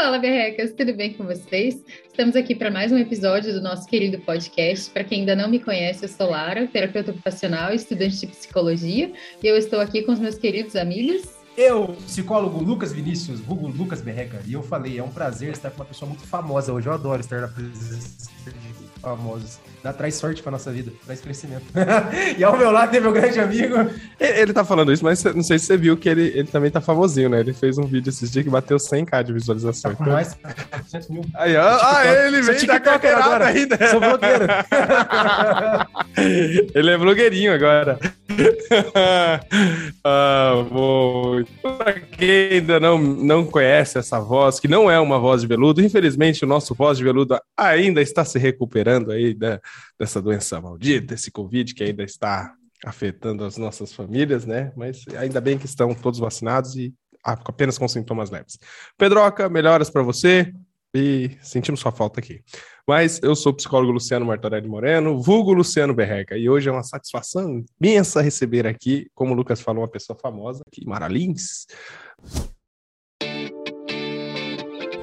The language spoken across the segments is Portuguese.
Fala, berrecas, tudo bem com vocês? Estamos aqui para mais um episódio do nosso querido podcast. Para quem ainda não me conhece, eu sou Lara, terapeuta ocupacional, estudante de psicologia, e eu estou aqui com os meus queridos amigos. Eu, psicólogo Lucas Vinícius, vulgo Lucas Berreca, e eu falei, é um prazer estar com uma pessoa muito famosa hoje. Eu adoro estar na presença de famosos. Dá, traz sorte pra nossa vida, traz crescimento. e ao meu lado tem meu grande amigo. Ele tá falando isso, mas não sei se você viu que ele, ele também tá famosinho, né? Ele fez um vídeo esses dias que bateu 100k de visualização. Tá mais 400 mil. Aí, ah, ele vem da carteirada ainda. Sou blogueiro. ele é blogueirinho agora. ah, bom. Pra quem ainda não, não conhece essa voz, que não é uma voz de veludo, infelizmente o nosso voz de veludo ainda está se recuperando aí da, dessa doença maldita, esse Covid que ainda está afetando as nossas famílias, né? Mas ainda bem que estão todos vacinados e apenas com sintomas leves. Pedroca, melhoras para você e sentimos sua falta aqui. Mas eu sou o psicólogo Luciano Martorelli Moreno, vulgo Luciano Berreca, e hoje é uma satisfação imensa receber aqui, como o Lucas falou, uma pessoa famosa aqui, Maralins.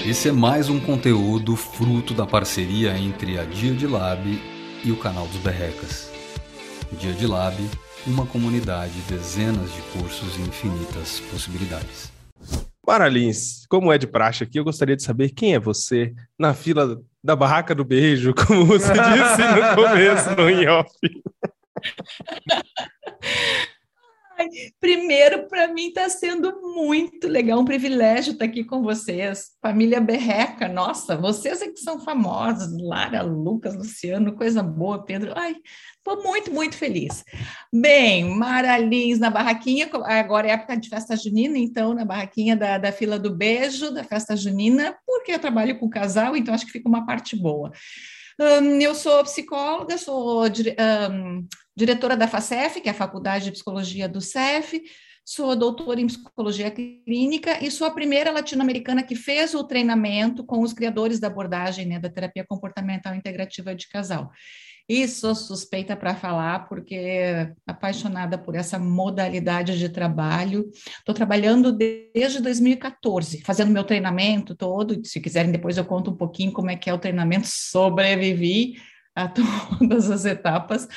Esse é mais um conteúdo fruto da parceria entre a Dia de Lab e o canal dos Berrecas. Dia de Lab, uma comunidade, dezenas de cursos e infinitas possibilidades. Maralins, como é de praxe aqui, eu gostaria de saber quem é você na fila da barraca do beijo, como você disse no começo, no in-off. Primeiro, para mim está sendo muito legal, um privilégio estar aqui com vocês. Família Berreca, nossa, vocês é que são famosos, Lara, Lucas, Luciano, coisa boa, Pedro. Ai, estou muito, muito feliz. Bem, Maralins na barraquinha, agora é época de festa junina, então, na barraquinha da, da fila do beijo, da festa junina, porque eu trabalho com casal, então acho que fica uma parte boa. Um, eu sou psicóloga, sou um, diretora da FACEF, que é a Faculdade de Psicologia do CEF, sou doutora em psicologia clínica e sou a primeira latino-americana que fez o treinamento com os criadores da abordagem né, da terapia comportamental integrativa de casal. E sou suspeita para falar, porque apaixonada por essa modalidade de trabalho. Estou trabalhando desde 2014, fazendo meu treinamento todo. Se quiserem, depois eu conto um pouquinho como é que é o treinamento. Sobrevivi a todas as etapas,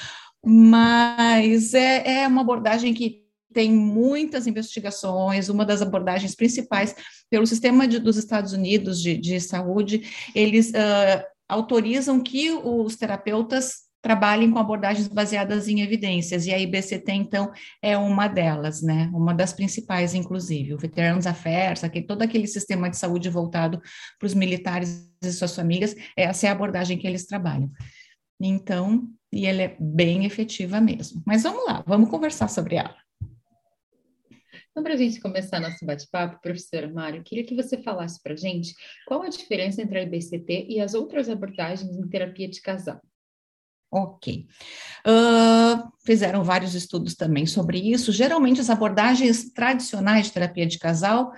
mas é, é uma abordagem que tem muitas investigações, uma das abordagens principais pelo sistema de, dos Estados Unidos de, de saúde, eles uh, autorizam que os terapeutas trabalhem com abordagens baseadas em evidências, e a IBCT, então, é uma delas, né, uma das principais, inclusive, o Veterans Affairs, aquele, todo aquele sistema de saúde voltado para os militares e suas famílias, essa é a abordagem que eles trabalham. Então, e ela é bem efetiva mesmo. Mas vamos lá, vamos conversar sobre ela. Então, para a gente começar nosso bate-papo, professora Mário, queria que você falasse para a gente qual a diferença entre a IBCT e as outras abordagens em terapia de casal. Ok. Uh, fizeram vários estudos também sobre isso. Geralmente, as abordagens tradicionais de terapia de casal,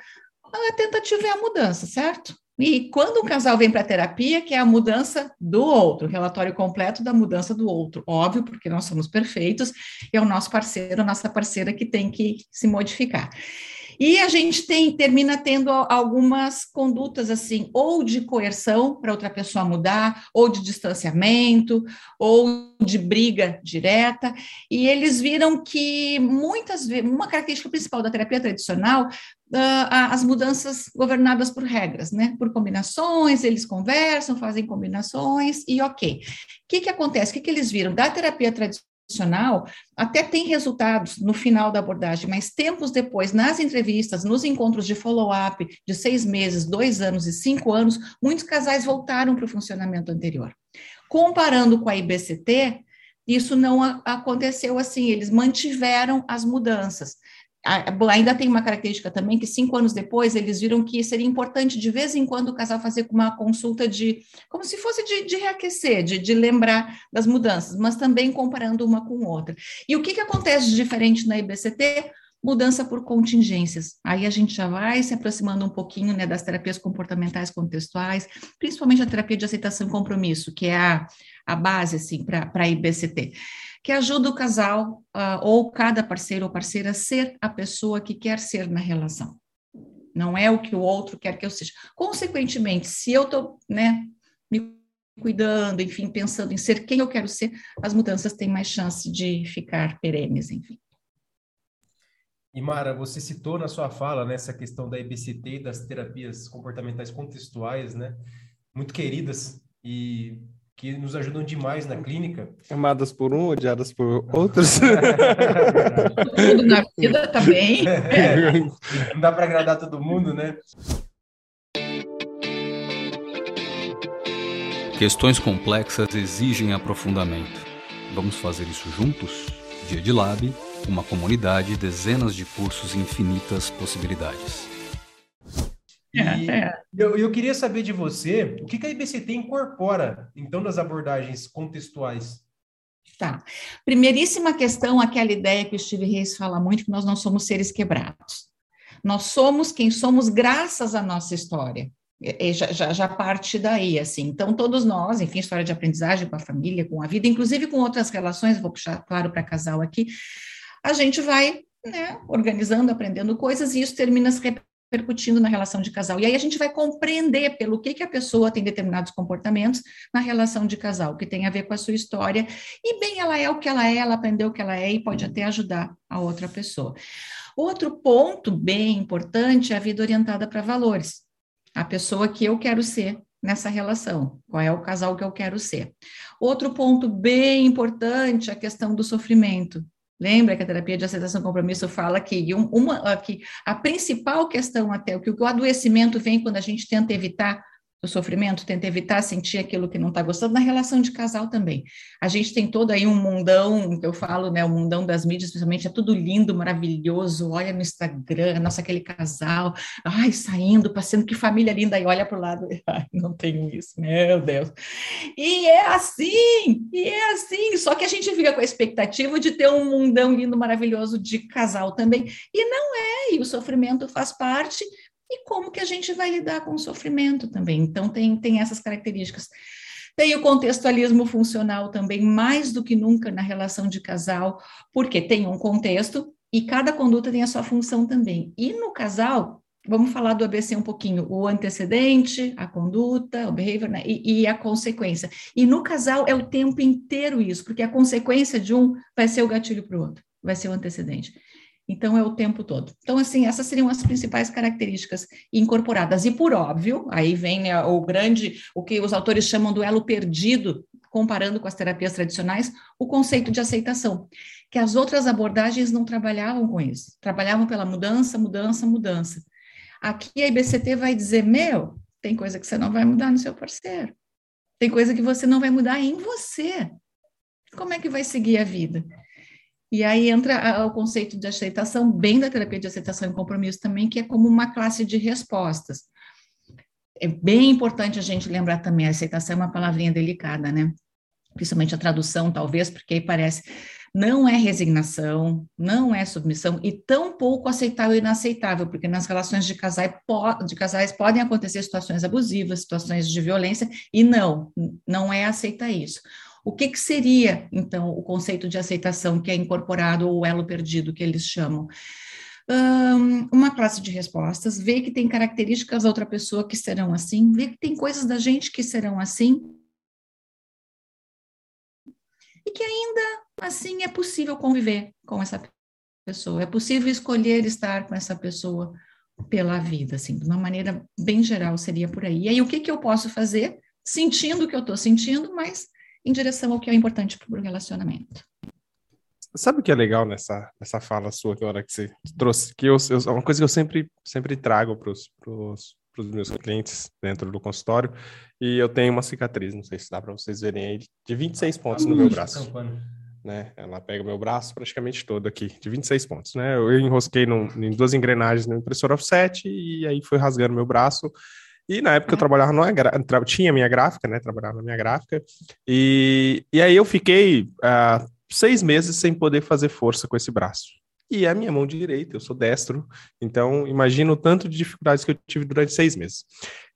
a tentativa é a mudança, certo? E quando um casal vem para a terapia, que é a mudança do outro, o relatório completo da mudança do outro, óbvio, porque nós somos perfeitos, é o nosso parceiro, a nossa parceira que tem que se modificar. E a gente tem, termina tendo algumas condutas assim, ou de coerção para outra pessoa mudar, ou de distanciamento, ou de briga direta, e eles viram que muitas vezes, uma característica principal da terapia tradicional Uh, as mudanças governadas por regras, né? Por combinações, eles conversam, fazem combinações e ok. O que, que acontece? O que, que eles viram? Da terapia tradicional, até tem resultados no final da abordagem, mas tempos depois, nas entrevistas, nos encontros de follow-up de seis meses, dois anos e cinco anos, muitos casais voltaram para o funcionamento anterior. Comparando com a IBCT, isso não aconteceu assim, eles mantiveram as mudanças ainda tem uma característica também que cinco anos depois eles viram que seria importante de vez em quando o casal fazer uma consulta de como se fosse de, de reaquecer, de, de, lembrar das mudanças, mas também comparando uma com outra. E o que, que acontece de diferente na IBCT? Mudança por contingências. Aí a gente já vai se aproximando um pouquinho né, das terapias comportamentais contextuais, principalmente a terapia de aceitação e compromisso, que é a, a base assim, para a IBCT que ajuda o casal uh, ou cada parceiro ou parceira a ser a pessoa que quer ser na relação. não é o que o outro quer que eu seja. Consequentemente, se eu estou né, me cuidando, enfim, pensando em ser quem eu quero ser, as mudanças têm mais chance de ficar perenes, enfim. E Mara, você citou na sua fala né, essa questão da EBCT das terapias comportamentais contextuais, né? Muito queridas e que nos ajudam demais na clínica. Amadas por um, odiadas por outros. Tudo na vida também. É, não dá para agradar todo mundo, né? Questões complexas exigem aprofundamento. Vamos fazer isso juntos? Dia de Lab, uma comunidade, dezenas de cursos e infinitas possibilidades. E é. eu, eu queria saber de você, o que, que a IBCT incorpora, então, nas abordagens contextuais? Tá. Primeiríssima questão, aquela ideia que o Steve Reis fala muito, que nós não somos seres quebrados. Nós somos quem somos graças à nossa história. E já, já, já, parte daí, assim. Então, todos nós, enfim, história de aprendizagem com a família, com a vida, inclusive com outras relações, vou puxar, claro, para casal aqui, a gente vai né, organizando, aprendendo coisas, e isso termina se repercutindo na relação de casal. E aí a gente vai compreender pelo que, que a pessoa tem determinados comportamentos na relação de casal, que tem a ver com a sua história. E bem, ela é o que ela é, ela aprendeu o que ela é e pode até ajudar a outra pessoa. Outro ponto bem importante é a vida orientada para valores. A pessoa que eu quero ser nessa relação, qual é o casal que eu quero ser. Outro ponto bem importante é a questão do sofrimento. Lembra que a terapia de aceitação compromisso fala que, uma, que a principal questão até, o que o adoecimento vem quando a gente tenta evitar do sofrimento, tenta evitar sentir aquilo que não está gostando, na relação de casal também. A gente tem todo aí um mundão, que eu falo, né, o mundão das mídias, principalmente, é tudo lindo, maravilhoso, olha no Instagram, nossa, aquele casal, ai, saindo, passando, que família linda, e olha para o lado, ai, não tenho isso, meu Deus. E é assim, e é assim, só que a gente fica com a expectativa de ter um mundão lindo, maravilhoso de casal também, e não é, e o sofrimento faz parte, e como que a gente vai lidar com o sofrimento também. Então, tem, tem essas características. Tem o contextualismo funcional também, mais do que nunca na relação de casal, porque tem um contexto e cada conduta tem a sua função também. E no casal, vamos falar do ABC um pouquinho, o antecedente, a conduta, o behavior né, e, e, a consequência. E no casal é o tempo inteiro isso, porque a consequência de um vai ser o gatilho para o outro, vai ser o antecedente. Então, é o tempo todo. Então, assim, essas seriam as principais características incorporadas. E, por óbvio, aí vem né, o grande, o que os autores chamam do elo perdido, comparando com as terapias tradicionais, o conceito de aceitação, que as outras abordagens não trabalhavam com isso, trabalhavam pela mudança, mudança, mudança. Aqui a IBCT vai dizer: meu, tem coisa que você não vai mudar no seu parceiro, tem coisa que você não vai mudar em você. Como é que vai seguir a vida? E aí entra o conceito de aceitação, bem da terapia de aceitação e compromisso também, que é como uma classe de respostas. É bem importante a gente lembrar também, a aceitação é uma palavrinha delicada, né? Principalmente a tradução, talvez, porque aí parece, não é resignação, não é submissão, e tão pouco aceitável e inaceitável, porque nas relações de casais, de casais podem acontecer situações abusivas, situações de violência, e não, não é aceitar isso. O que, que seria, então, o conceito de aceitação que é incorporado, ou elo perdido, que eles chamam? Um, uma classe de respostas, ver que tem características da outra pessoa que serão assim, ver que tem coisas da gente que serão assim, e que ainda assim é possível conviver com essa pessoa, é possível escolher estar com essa pessoa pela vida, assim, de uma maneira bem geral seria por aí. E aí, o que, que eu posso fazer, sentindo o que eu estou sentindo, mas em direção ao que é importante para o relacionamento. Sabe o que é legal nessa, nessa fala sua que hora que você trouxe? Que eu, eu, é uma coisa que eu sempre, sempre trago para os meus clientes dentro do consultório. E eu tenho uma cicatriz, não sei se dá para vocês verem aí, de 26 pontos no meu braço. Né? Ela pega o meu braço praticamente todo aqui, de 26 pontos. Né? Eu enrosquei num, em duas engrenagens no impressor offset e aí foi rasgando meu braço. E na época eu trabalhava numa tra tinha minha gráfica, né? Trabalhava na minha gráfica. E, e aí eu fiquei uh, seis meses sem poder fazer força com esse braço. E é a minha mão direita, eu sou destro. Então, imagina o tanto de dificuldades que eu tive durante seis meses.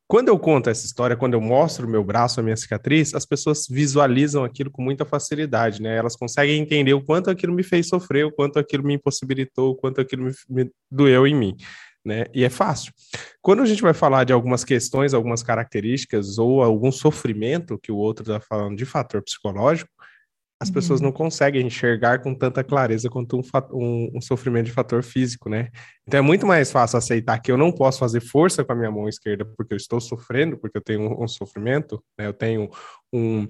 Quando eu conto essa história, quando eu mostro o meu braço, a minha cicatriz, as pessoas visualizam aquilo com muita facilidade, né? Elas conseguem entender o quanto aquilo me fez sofrer, o quanto aquilo me impossibilitou, o quanto aquilo me, me doeu em mim. Né? E é fácil. Quando a gente vai falar de algumas questões, algumas características ou algum sofrimento que o outro está falando de fator psicológico, as uhum. pessoas não conseguem enxergar com tanta clareza quanto um, um, um, sofrimento de fator físico, né? Então é muito mais fácil aceitar que eu não posso fazer força com a minha mão esquerda porque eu estou sofrendo, porque eu tenho um, um sofrimento, né? Eu tenho um,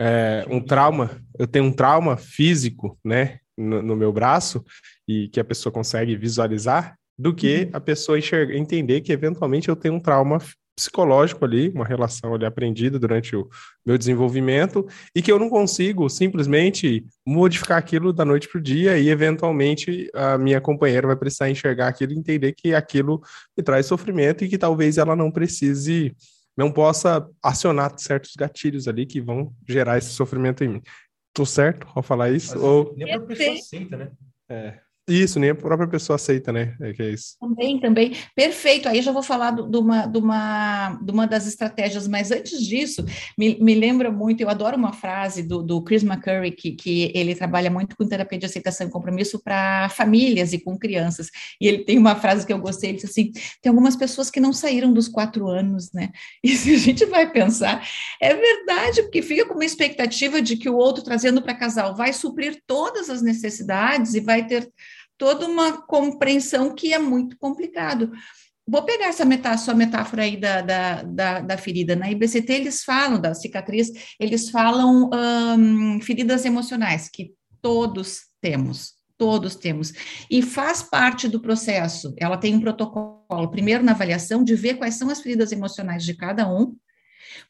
é, um trauma, eu tenho um trauma físico, né? No, no, meu braço e que a pessoa consegue visualizar, do que uhum. a pessoa enxergar, entender que eventualmente eu tenho um trauma psicológico ali, uma relação ali aprendida durante o meu desenvolvimento, e que eu não consigo simplesmente modificar aquilo da noite para o dia, e eventualmente a minha companheira vai precisar enxergar aquilo e entender que aquilo me traz sofrimento e que talvez ela não precise, não possa acionar certos gatilhos ali que vão gerar esse sofrimento em mim. Tô certo ao falar isso? Ou... Nem a pessoa aceita, né? É. Isso, nem a própria pessoa aceita, né? É que é isso. Também, também. Perfeito. Aí já vou falar de uma, de uma, de uma das estratégias, mas antes disso, me, me lembra muito, eu adoro uma frase do, do Chris McCurry, que, que ele trabalha muito com terapia de aceitação e compromisso para famílias e com crianças. E ele tem uma frase que eu gostei, ele disse assim: tem algumas pessoas que não saíram dos quatro anos, né? E se a gente vai pensar, é verdade, porque fica com uma expectativa de que o outro, trazendo para casal, vai suprir todas as necessidades e vai ter toda uma compreensão que é muito complicado. Vou pegar essa metáfora, sua metáfora aí da, da, da, da, ferida. Na IBCT, eles falam da cicatriz, eles falam hum, feridas emocionais, que todos temos, todos temos. E faz parte do processo. Ela tem um protocolo, primeiro na avaliação, de ver quais são as feridas emocionais de cada um,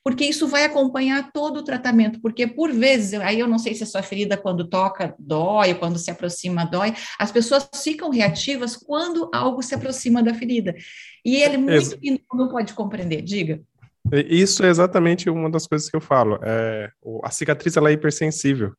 porque isso vai acompanhar todo o tratamento, porque por vezes, aí eu não sei se a sua ferida quando toca dói, quando se aproxima dói, as pessoas ficam reativas quando algo se aproxima da ferida. E ele muito não pode compreender, diga. Isso é exatamente uma das coisas que eu falo. É, a cicatriz ela é hipersensível.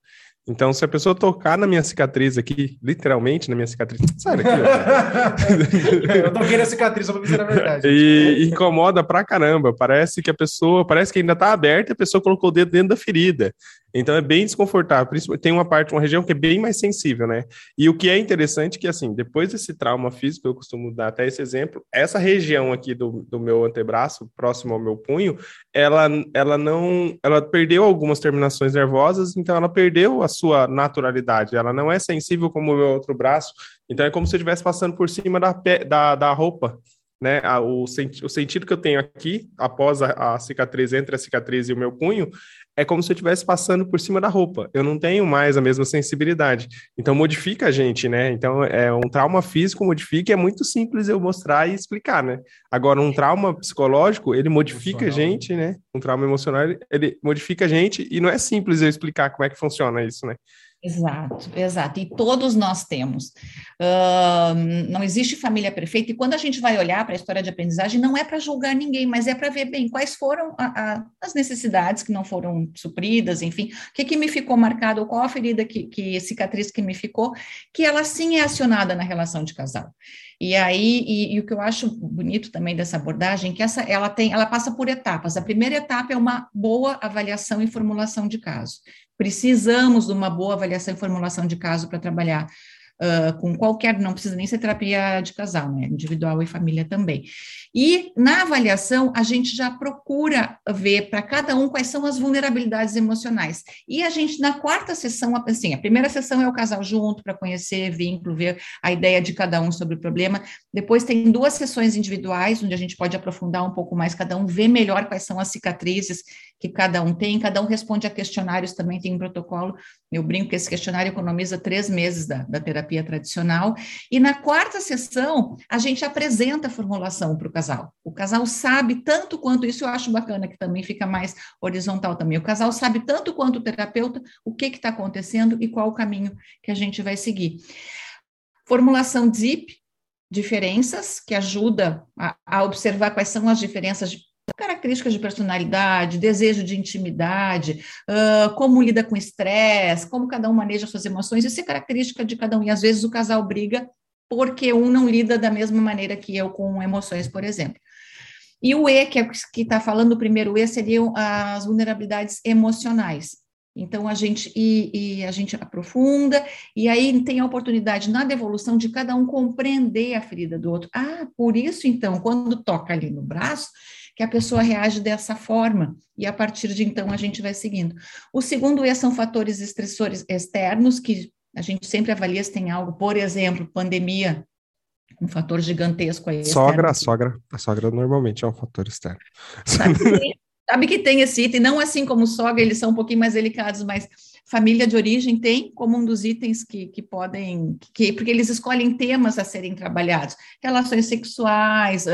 Então, se a pessoa tocar na minha cicatriz aqui, literalmente na minha cicatriz, sai daqui. eu toquei na cicatriz, só pra dizer a verdade. E incomoda pra caramba. Parece que a pessoa, parece que ainda tá aberta e a pessoa colocou o dedo dentro da ferida. Então é bem desconfortável. Tem uma parte, uma região que é bem mais sensível, né? E o que é interessante é que, assim, depois desse trauma físico, eu costumo dar até esse exemplo, essa região aqui do, do meu antebraço, próximo ao meu punho, ela, ela não, ela perdeu algumas terminações nervosas, então ela perdeu a sua naturalidade. Ela não é sensível como o meu outro braço. Então é como se eu estivesse passando por cima da, da, da roupa né, o, senti o sentido que eu tenho aqui, após a, a, cicatriz, entre a cicatriz e o meu punho, é como se eu estivesse passando por cima da roupa. Eu não tenho mais a mesma sensibilidade. Então, modifica a gente, né? Então, é um trauma físico modifica, é muito simples eu mostrar e explicar, né? Agora, um trauma psicológico, ele modifica a gente, né? Um trauma emocional, ele modifica a gente e não é simples eu explicar como é que funciona isso, né? Exato, exato. E todos nós temos. Uh, não existe família perfeita, e quando a gente vai olhar para a história de aprendizagem, não é para julgar ninguém, mas é para ver bem quais foram a, a, as necessidades que não foram supridas, enfim, o que, que me ficou marcado, qual a ferida que, que cicatriz que me ficou, que ela sim é acionada na relação de casal. E aí, e, e, o que eu acho bonito também dessa abordagem, é que essa, ela tem, ela passa por etapas. A primeira etapa é uma boa avaliação e formulação de caso. Precisamos de uma boa avaliação e formulação de caso para trabalhar uh, com qualquer, não precisa nem ser terapia de casal, né? Individual e família também. E na avaliação, a gente já procura ver para cada um quais são as vulnerabilidades emocionais. E a gente, na quarta sessão, assim, a primeira sessão é o casal junto para conhecer vínculo, ver a ideia de cada um sobre o problema. Depois tem duas sessões individuais, onde a gente pode aprofundar um pouco mais, cada um ver melhor quais são as cicatrizes que cada um tem, cada um responde a questionários, também tem um protocolo. Eu brinco que esse questionário economiza três meses da, da terapia tradicional. E na quarta sessão, a gente apresenta a formulação para o casal. O casal sabe tanto quanto, isso eu acho bacana, que também fica mais horizontal também. O casal sabe tanto quanto o terapeuta o que está acontecendo e qual o caminho que a gente vai seguir. Formulação ZIP, diferenças, que ajuda a, a observar quais são as diferenças características de personalidade, desejo de intimidade, uh, como lida com estresse, como cada um maneja suas emoções, isso é característica de cada um. E às vezes o casal briga porque um não lida da mesma maneira que eu com emoções, por exemplo. E o E, que é está falando o primeiro E, seriam as vulnerabilidades emocionais. Então a gente e, e, a gente aprofunda e aí tem a oportunidade na devolução de cada um compreender a ferida do outro. Ah, por isso então quando toca ali no braço que a pessoa reage dessa forma e a partir de então a gente vai seguindo. O segundo é são fatores estressores externos que a gente sempre avalia se tem algo, por exemplo, pandemia um fator gigantesco aí. Sogra, a sogra, a sogra normalmente é um fator externo. Sabe que, sabe que tem esse item, não assim como sogra, eles são um pouquinho mais delicados, mas família de origem tem como um dos itens que, que podem, que, porque eles escolhem temas a serem trabalhados, relações sexuais,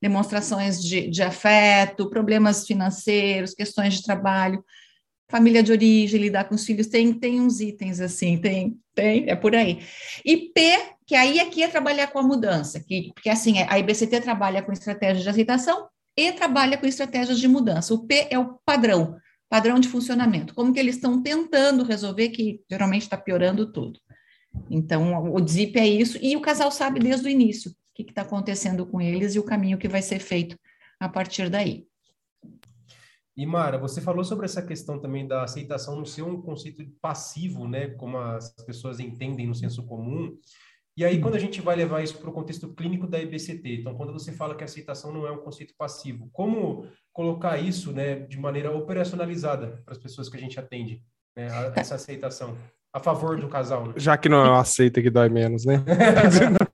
demonstrações de, de afeto, problemas financeiros, questões de trabalho, família de origem, lidar com os filhos, tem, tem uns itens assim, tem, tem, é por aí. E P, que aí aqui é trabalhar com a mudança, que, porque assim, a IBCT trabalha com estratégias de aceitação e trabalha com estratégias de mudança. O P é o padrão, padrão de funcionamento, como que eles estão tentando resolver, que geralmente está piorando tudo. Então, o DZIP é isso, e o casal sabe desde o início o que está acontecendo com eles e o caminho que vai ser feito a partir daí. E Mara, você falou sobre essa questão também da aceitação não ser um conceito passivo, né, como as pessoas entendem no senso comum, e aí, quando a gente vai levar isso para o contexto clínico da IBCT, então, quando você fala que a aceitação não é um conceito passivo, como colocar isso né, de maneira operacionalizada para as pessoas que a gente atende, né, essa aceitação, a favor do casal? Né? Já que não é uma aceita que dói menos, né?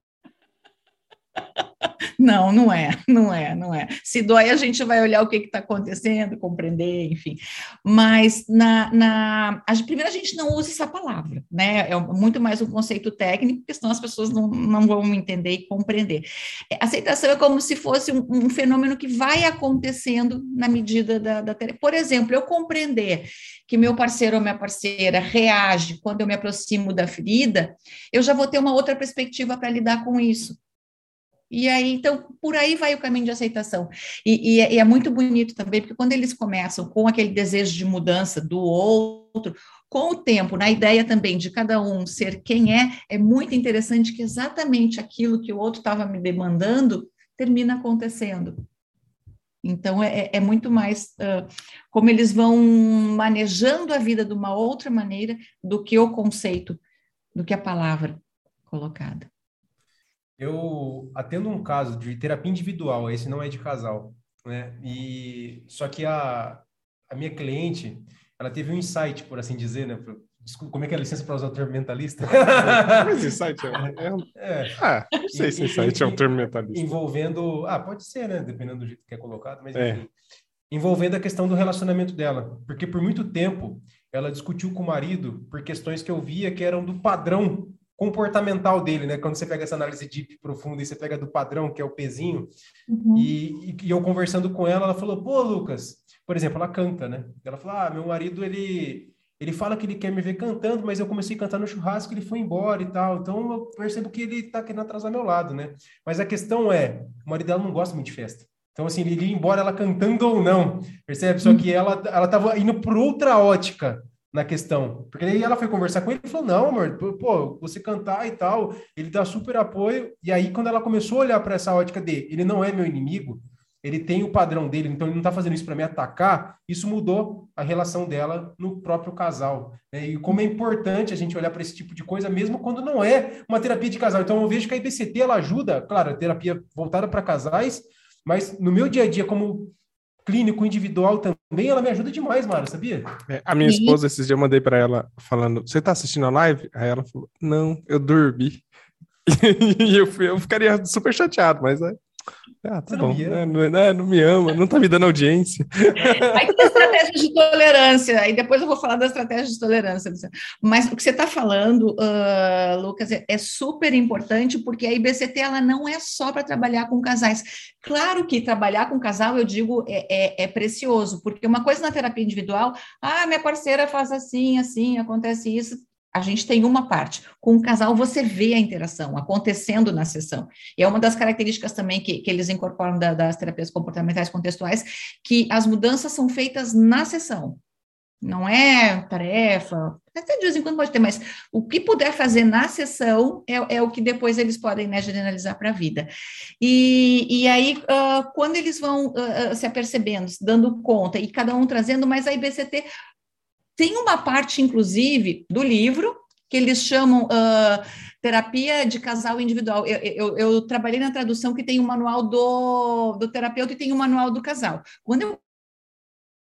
Não, não é, não é, não é. Se dói, a gente vai olhar o que está acontecendo, compreender, enfim. Mas na, na a, primeiro a gente não usa essa palavra, né? É muito mais um conceito técnico, porque senão as pessoas não, não vão entender e compreender. É, aceitação é como se fosse um, um, fenômeno que vai acontecendo na medida da, da. Por exemplo, eu compreender que meu parceiro ou minha parceira reage quando eu me aproximo da ferida, eu já vou ter uma outra perspectiva para lidar com isso. E aí, então, por aí vai o caminho de aceitação. E, e, é, e, é muito bonito também, porque quando eles começam com aquele desejo de mudança do outro, com o tempo, na ideia também de cada um ser quem é, é muito interessante que exatamente aquilo que o outro estava me demandando termina acontecendo. Então, é, é muito mais uh, como eles vão manejando a vida de uma outra maneira do que o conceito, do que a palavra colocada. Eu atendo um caso de terapia individual, esse não é de casal, né? E só que a, a minha cliente, ela teve um insight, por assim dizer, né? Desculpa, como é que é a licença para usar o termo mentalista? Mas insight é, é, é. Ah, não sei se insight é um termo mentalista. Envolvendo, ah, pode ser, né? Dependendo do jeito que é colocado, mas é. enfim. Envolvendo a questão do relacionamento dela, porque por muito tempo ela discutiu com o marido por questões que eu via que eram do padrão comportamental dele, né? Quando você pega essa análise deep profunda e você pega do padrão, que é o pezinho, uhum. e, e, eu conversando com ela, ela falou, pô, Lucas, por exemplo, ela canta, né? Ela falou, ah, meu marido, ele, ele fala que ele quer me ver cantando, mas eu comecei a cantar no churrasco, ele foi embora e tal, então eu percebo que ele tá querendo atrasar meu lado, né? Mas a questão é, o marido dela não gosta muito de festa. Então, assim, ele ia embora ela cantando ou não, percebe? Só que ela, ela tava indo por outra ótica, na questão. Porque aí ela foi conversar com ele e falou: Não, amor, pô, você cantar e tal, ele dá super apoio. E aí, quando ela começou a olhar para essa ótica de ele não é meu inimigo, ele tem o padrão dele, então ele não está fazendo isso para me atacar, isso mudou a relação dela no próprio casal. Né? E como é importante a gente olhar para esse tipo de coisa, mesmo quando não é uma terapia de casal. Então eu vejo que a IBCT ela ajuda, claro, a terapia voltada para casais, mas no meu dia a dia, como clínico individual também, ela me ajuda demais, Mara, sabia? É, a minha esposa, esses dias eu mandei para ela falando: Você tá assistindo a live? Aí ela falou: Não, eu dormi. e eu, fui, eu ficaria super chateado, mas é, ah, tá bom. Né? Não, não, não, me ama, não tá me dando audiência. Aí tem estratégia de tolerância, aí depois eu vou falar da estratégia de tolerância. Mas o que você está falando, uh, Lucas, é, é, super importante, porque a IBCT ela não é só para trabalhar com casais. Claro que trabalhar com casal, eu digo, é, é, é precioso, porque uma coisa na terapia individual, ah, minha parceira faz assim, assim, acontece isso, a gente tem uma parte. Com o casal, você vê a interação acontecendo na sessão. E é uma das características também que, que eles incorporam da, das terapias comportamentais contextuais, que as mudanças são feitas na sessão. Não é tarefa, até de vez em quando pode ter, mas o que puder fazer na sessão é, é o que depois eles podem né, generalizar para a vida. E, e aí, uh, quando eles vão uh, se apercebendo, se dando conta, e cada um trazendo, mas a IBCT tem uma parte, inclusive, do livro que eles chamam uh, terapia de casal individual. Eu, eu, eu, trabalhei na tradução que tem o manual do, do terapeuta e tem o manual do casal. Quando eu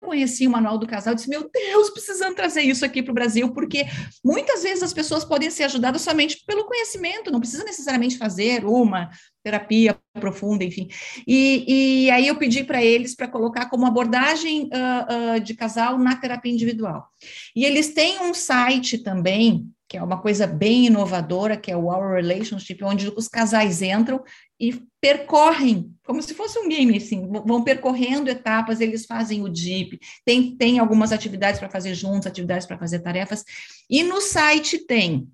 conheci o manual do casal, disse: Meu Deus, precisamos trazer isso aqui para o Brasil, porque muitas vezes as pessoas podem ser ajudadas somente pelo conhecimento, não precisa necessariamente fazer uma terapia profunda, enfim. E, e aí eu pedi para eles para colocar como abordagem uh, uh, de casal na terapia individual. E eles têm um site também que é uma coisa bem inovadora, que é o Our Relationship, onde os casais entram e percorrem, como se fosse um game, assim, vão percorrendo etapas, eles fazem o DIP, tem, tem algumas atividades para fazer juntos, atividades para fazer tarefas, e no site tem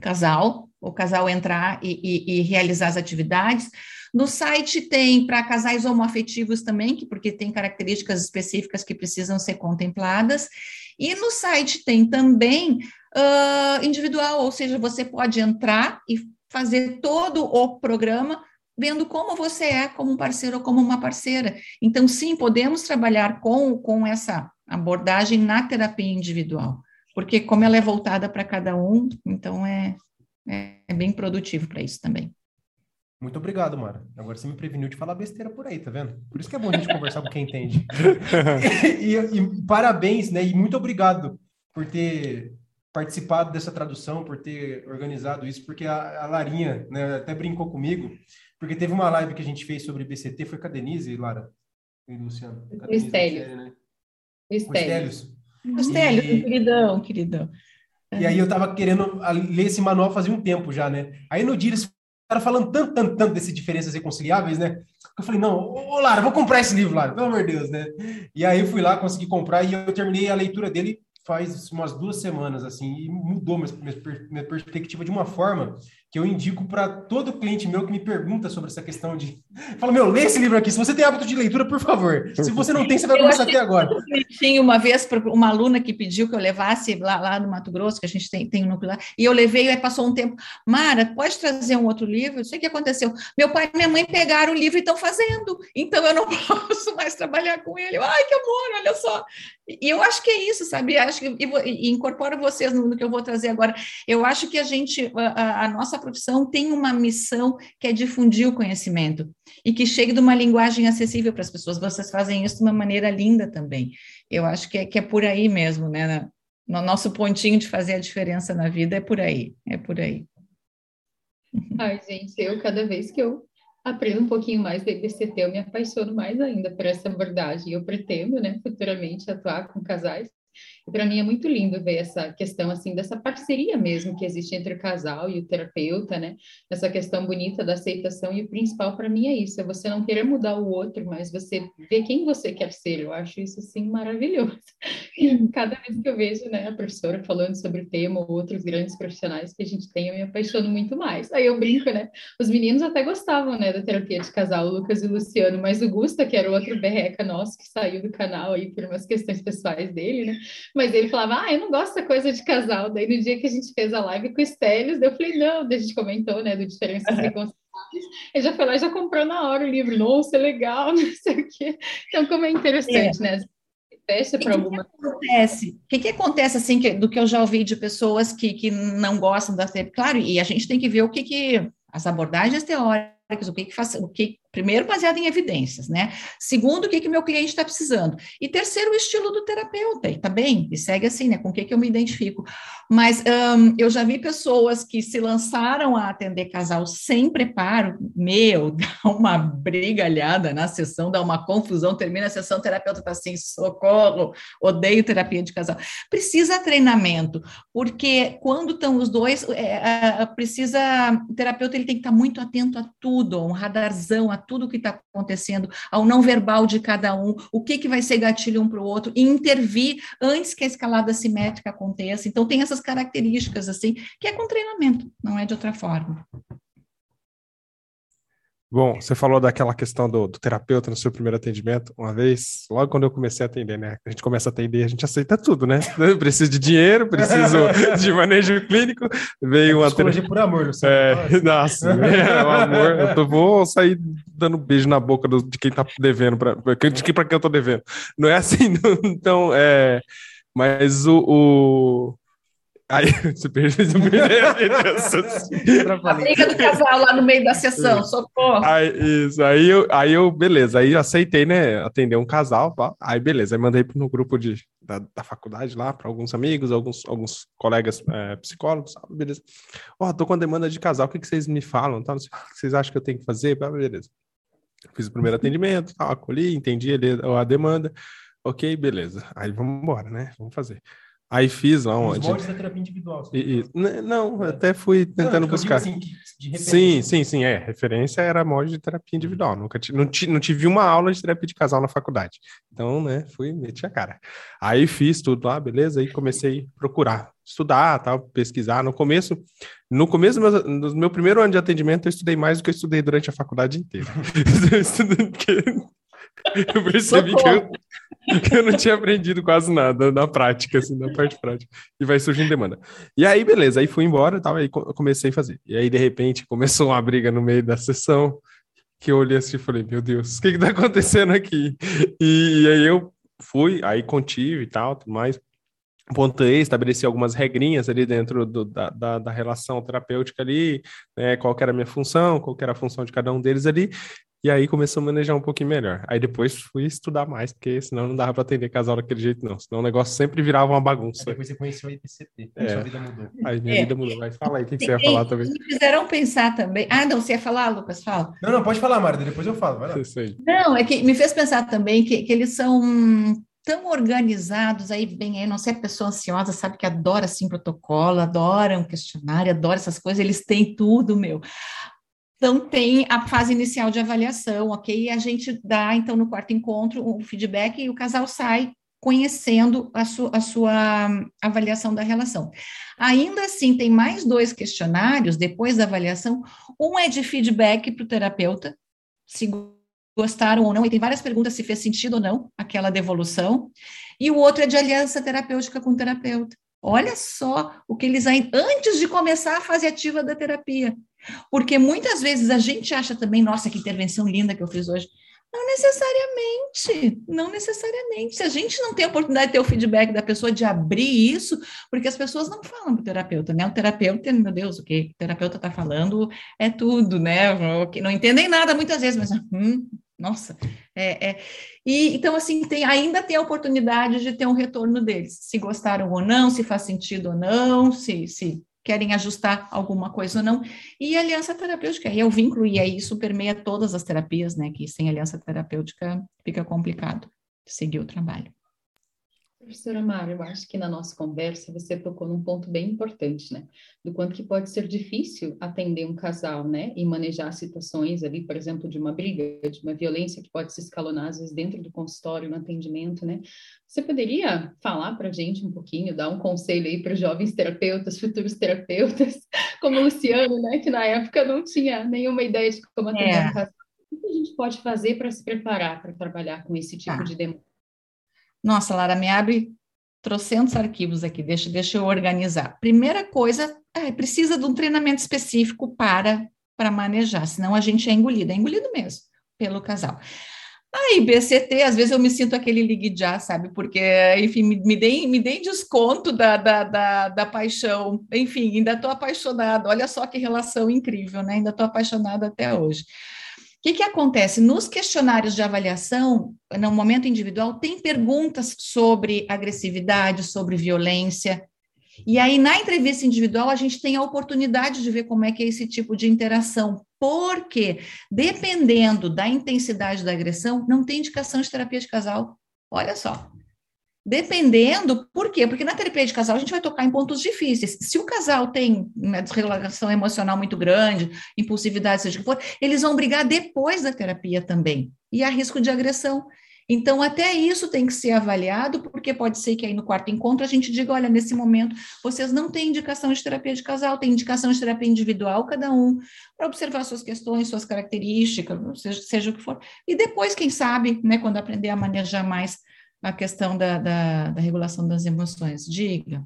casal, o casal entrar e, e, e realizar as atividades, no site tem para casais homoafetivos também, que, porque tem características específicas que precisam ser contempladas, e no site tem também uh, individual, ou seja, você pode entrar e fazer todo o programa vendo como você é como um parceiro ou como uma parceira. Então, sim, podemos trabalhar com, com essa abordagem na terapia individual, porque como ela é voltada para cada um, então é, é, é bem produtivo para isso também. Muito obrigado, Mara. Agora você me preveniu de falar besteira por aí, tá vendo? Por isso que é bom a gente conversar com quem entende. e, e, e, parabéns, né? E muito obrigado por ter participado dessa tradução, por ter organizado isso, porque a, a Larinha né, até brincou comigo, porque teve uma live que a gente fez sobre BCT, foi com a Denise, Lara e Luciano. O. Né? O Estélios. O Estélios, e... queridão, queridão. E aí eu tava querendo ler esse manual fazia um tempo já, né? Aí no dia eles ficaram falando tanto, tanto, tanto dessas diferenças reconciliáveis, né? Eu falei, não, ô Lara, vou comprar esse livro, Lara, pelo amor de Deus, né? E aí eu fui lá, consegui comprar e eu terminei a leitura dele faz umas duas semanas, assim, e mudou minha, minha perspectiva de uma forma que eu indico para todo cliente meu que me pergunta sobre essa questão de. Fala, meu, lê esse livro aqui. Se você tem hábito de leitura, por favor. Se você não tem, você vai começar até agora. Tinha uma vez uma aluna que pediu que eu levasse lá, lá no Mato Grosso, que a gente tem, tem um núcleo lá, e eu levei, e aí passou um tempo. Mara, pode trazer um outro livro? Eu sei o que aconteceu. Meu pai e minha mãe pegaram o livro e estão fazendo, então eu não posso mais trabalhar com ele. Ai, que amor, olha só. E eu acho que é isso, sabe? Acho que e, e incorporo vocês no, no, que eu vou trazer agora. Eu acho que a gente, a, a nossa profissão tem uma missão que é difundir o conhecimento e que chegue de uma linguagem acessível para as pessoas. Vocês fazem isso de uma maneira linda também. Eu acho que é, que é por aí mesmo, né? No nosso pontinho de fazer a diferença na vida é por aí, é por aí. Ai, gente, eu cada vez que eu aprendo um pouquinho mais da IBCT, eu me apaixono mais ainda por essa abordagem. Eu pretendo, né, futuramente atuar com casais e para mim é muito lindo ver essa questão assim dessa parceria mesmo que existe entre o casal e o terapeuta, né? Essa questão bonita da aceitação e o principal para mim é isso, é você não querer mudar o outro, mas você ver quem você quer ser. Eu acho isso assim maravilhoso. E cada vez que eu vejo, né, a professora falando sobre o tema ou outros grandes profissionais que a gente tem, eu me apaixono muito mais. Aí eu brinco, né? Os meninos até gostavam, né, da terapia de casal, o Lucas e o Luciano, mas o Gusta, que era o outro berreca nosso que saiu do canal aí por umas questões pessoais dele, né? Mas ele falava, ah, eu não gosto dessa coisa de casal. Daí no dia que a gente fez a live com o Estélios, eu falei, não, daí a gente comentou, né, do diferenças é. Ele já foi lá e já comprou na hora o livro, nossa, é legal, não sei o quê. Então, como é interessante, é. né? Fecha para alguma que acontece? O que, que acontece, assim, que, do que eu já ouvi de pessoas que, que não gostam da Claro, e a gente tem que ver o que, que as abordagens teóricas, o que, que faz, o que Primeiro, baseado em evidências, né? Segundo, o que, que meu cliente está precisando. E terceiro, o estilo do terapeuta. E tá bem, e segue assim, né? Com o que, que eu me identifico. Mas um, eu já vi pessoas que se lançaram a atender casal sem preparo. Meu, dá uma brigalhada na sessão, dá uma confusão, termina a sessão, o terapeuta está assim, socorro, odeio terapia de casal. Precisa treinamento, porque quando estão os dois, é, é, precisa, o terapeuta ele tem que estar tá muito atento a tudo, um radarzão, a tudo o que está acontecendo, ao não verbal de cada um, o que, que vai ser gatilho um para o outro, e intervir antes que a escalada simétrica aconteça. Então, tem essas características, assim, que é com treinamento, não é de outra forma. Bom, você falou daquela questão do, do, terapeuta no seu primeiro atendimento, uma vez, logo quando eu comecei a atender, né? A gente começa a atender, a gente aceita tudo, né? Eu preciso de dinheiro, preciso de manejo clínico, veio uma terapia. por amor, não É, nossa, é, o amor. Eu tô, vou sair dando beijo na boca do, de quem tá devendo, pra, de quem para quem eu tô devendo. Não é assim, não, então, é. Mas o, o... Aí, você perdeu a briga do casal lá no meio da sessão, socorro. Aí, isso, aí eu, aí eu, beleza, aí eu aceitei, né, atender um casal, aí beleza, aí mandei no grupo de, da, da faculdade lá para alguns amigos, alguns, alguns colegas é, psicólogos, beleza. Ó, oh, tô com a demanda de casal, o que, que vocês me falam, tá? o que vocês acham que eu tenho que fazer? Beleza. Fiz o primeiro atendimento, tá, acolhi, entendi a demanda, ok, beleza. Aí vamos embora, né, vamos fazer. Aí fiz lá onde. Os moldes da terapia individual. E, e, não, é. até fui tentando não, buscar. Assim, sim, sim, sim, é. Referência era molde de terapia individual. Nunca não, não tive uma aula de terapia de casal na faculdade. Então, né, fui, meti a cara. Aí fiz tudo lá, beleza? Aí comecei a procurar, estudar, tal, pesquisar. No começo, no começo do meu, do meu primeiro ano de atendimento, eu estudei mais do que eu estudei durante a faculdade inteira. eu percebi que eu, eu não tinha aprendido quase nada na prática, assim, na parte prática. E vai surgindo demanda. E aí, beleza, aí fui embora tal, aí comecei a fazer. E aí, de repente, começou uma briga no meio da sessão, que eu olhei assim e falei, meu Deus, o que que tá acontecendo aqui? E, e aí eu fui, aí contive e tal, tudo mais. Pontei, estabeleci algumas regrinhas ali dentro do, da, da, da, relação terapêutica ali, né, qual era a minha função, qual era a função de cada um deles ali, e aí começou a manejar um pouquinho melhor. Aí depois fui estudar mais, porque senão não dava para atender casal daquele jeito, não. Senão o negócio sempre virava uma bagunça. Aí depois você conheceu o IPCT, é. sua vida mudou. Aí minha é. vida mudou. Mas fala aí, o que, que você ia falar também? Me fizeram pensar também. Ah, não, você ia falar, Lucas? Fala. Não, não, pode falar, Marta, depois eu falo. Vai lá. Não, é que me fez pensar também que, que eles são tão organizados, aí bem aí, não sei, a pessoa ansiosa sabe que adora assim protocolo, adora um questionário, adora essas coisas, eles têm tudo, meu. Então, tem a fase inicial de avaliação, ok? E a gente dá, então, no quarto encontro, o feedback e o casal sai conhecendo a, su a sua avaliação da relação. Ainda assim, tem mais dois questionários depois da avaliação. Um é de feedback para o terapeuta, se gostaram ou não, e tem várias perguntas se fez sentido ou não aquela devolução. E o outro é de aliança terapêutica com o terapeuta. Olha só o que eles ainda antes de começar a fase ativa da terapia. Porque muitas vezes a gente acha também, nossa, que intervenção linda que eu fiz hoje. Não necessariamente, não necessariamente. Se a gente não tem a oportunidade de ter o feedback da pessoa de abrir isso, porque as pessoas não falam para o terapeuta, né? O terapeuta, meu Deus, o que o terapeuta está falando é tudo, né? Não entendem nada muitas vezes, mas hum, nossa, é, é, E então, assim, tem, ainda tem a oportunidade de ter um retorno deles, se gostaram ou não, se faz sentido ou não, se, se querem ajustar alguma coisa ou não. E aliança terapêutica, e o vínculo, e aí isso permeia todas as terapias, né? Que sem aliança terapêutica fica complicado seguir o trabalho. Professora Mara, eu acho que na nossa conversa você tocou num ponto bem importante, né? Do quanto que pode ser difícil atender um casal, né? E manejar situações ali, por exemplo, de uma briga, de uma violência que pode se escalonar, às vezes, dentro do consultório, no atendimento, né? Você poderia falar para a gente um pouquinho, dar um conselho aí para os jovens terapeutas, futuros terapeutas, como o Luciano, né? Que na época não tinha nenhuma ideia de como atender é. um casal. O que a gente pode fazer para se preparar para trabalhar com esse tipo tá. de demanda? Nossa, Lara, me abre trocentos arquivos aqui, deixa, deixa eu organizar. Primeira coisa, é, precisa de um treinamento específico para, para manejar, senão a gente é engolido, é engolido mesmo pelo casal. Aí, BCT, às vezes eu me sinto aquele ligue já, sabe? Porque, enfim, me, me deem me deem desconto da, da, da, da paixão. Enfim, ainda estou apaixonada. Olha só que relação incrível, né? Ainda estou apaixonada até hoje. O que, que acontece? Nos questionários de avaliação, no momento individual, tem perguntas sobre agressividade, sobre violência. E aí, na entrevista individual, a gente tem a oportunidade de ver como é que é esse tipo de interação. Porque, dependendo da intensidade da agressão, não tem indicação de terapia de casal. Olha só. Dependendo, por quê? Porque na terapia de casal a gente vai tocar em pontos difíceis. Se o casal tem uma desregulação emocional muito grande, impulsividade, seja o que for, eles vão brigar depois da terapia também. E há risco de agressão. Então, até isso tem que ser avaliado, porque pode ser que aí no quarto encontro a gente diga: olha, nesse momento vocês não têm indicação de terapia de casal, tem indicação de terapia individual, cada um, para observar suas questões, suas características, seja, seja o que for. E depois, quem sabe, né, quando aprender a manejar mais a questão da, da, da regulação das emoções. Diga.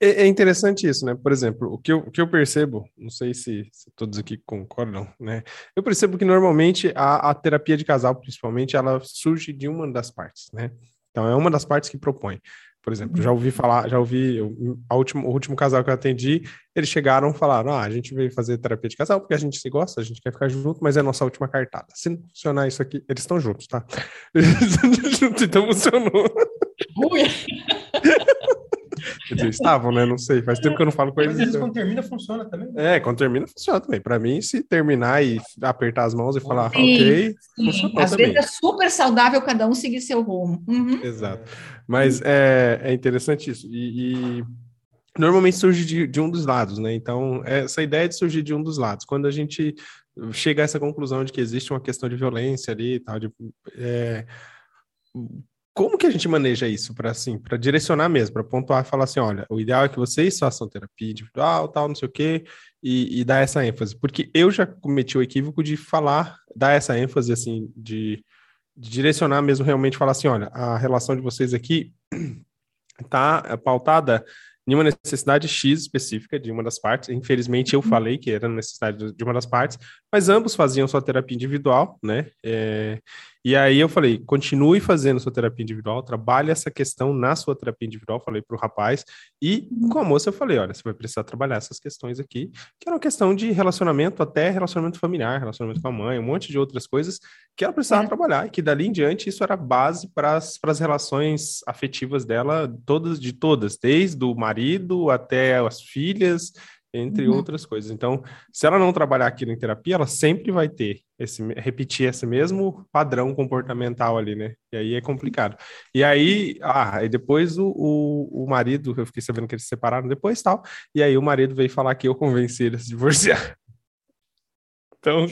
É, é, interessante isso, né? Por exemplo, o que eu, o que eu percebo, não sei se, se, todos aqui concordam, né? Eu percebo que normalmente a, a, terapia de casal, principalmente, ela surge de uma das partes, né? Então, é uma das partes que propõe. Por exemplo, já ouvi falar, já ouvi último, o último casal que eu atendi, eles chegaram e falaram: ah, a gente veio fazer terapia de casal porque a gente se gosta, a gente quer ficar junto, mas é a nossa última cartada. Se não funcionar isso aqui, eles estão juntos, tá? então funcionou. Quer dizer, estavam, né? Não sei. Faz tempo que eu não falo com eles. Mas eles, quando termina, funciona também. Né? É, quando termina, funciona também. Para mim, se terminar e apertar as mãos e falar, sim, ok, sim. Às também. vezes é super saudável cada um seguir seu rumo. Uhum. Exato. Mas é, é interessante isso. E, e normalmente surge de, de, um dos lados, né? Então, essa ideia de surgir de um dos lados. Quando a gente chega a essa conclusão de que existe uma questão de violência ali e tal, de, é, como que a gente maneja isso para assim, para direcionar mesmo, para pontuar e falar assim, olha, o ideal é que vocês façam terapia individual, tal, não sei o quê, e, e dar essa ênfase, porque eu já cometi o equívoco de falar, dar essa ênfase assim, de, de direcionar mesmo realmente falar assim, olha, a relação de vocês aqui tá pautada em uma necessidade X específica de uma das partes. Infelizmente, eu uhum. falei que era necessidade de uma das partes, mas ambos faziam sua terapia individual, né? É, e aí eu falei, continue fazendo sua terapia individual, trabalhe essa questão na sua terapia individual, falei para o rapaz, e com a moça eu falei, olha, você vai precisar trabalhar essas questões aqui, que era uma questão de relacionamento, até relacionamento familiar, relacionamento com a mãe, um monte de outras coisas que ela precisava é. trabalhar, e que dali em diante isso era base para as relações afetivas dela, todas de todas, desde o marido até as filhas, entre uhum. outras coisas. Então, se ela não trabalhar aquilo em terapia, ela sempre vai ter esse repetir esse mesmo padrão comportamental ali, né? E aí é complicado. E aí, ah, e depois o, o, o marido, eu fiquei sabendo que eles se separaram depois tal, e aí o marido veio falar que eu convenci ele a se divorciar. Então,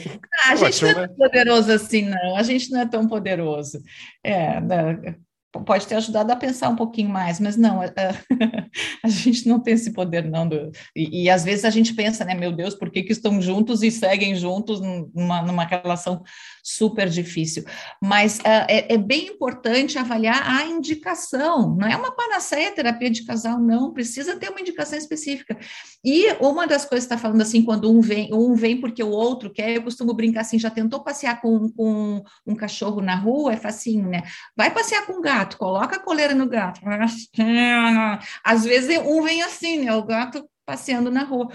ah, a gente não é tão né? poderoso assim, não. A gente não é tão poderoso. É, né? Pode ter ajudado a pensar um pouquinho mais, mas não, a, a gente não tem esse poder, não. Do, e, e, às vezes a gente pensa, né, meu Deus, por que, que estão juntos e seguem juntos numa, numa relação super difícil? Mas uh, é, é, bem importante avaliar a indicação, não é uma panaceia terapia de casal, não, precisa ter uma indicação específica. E uma das coisas que está falando assim, quando um vem, um vem porque o outro quer, eu costumo brincar assim, já tentou passear com, com um cachorro na rua? É facinho, né? Vai passear com um gato gato, coloca a coleira no gato. Às vezes um vem assim, né? O gato passeando na rua.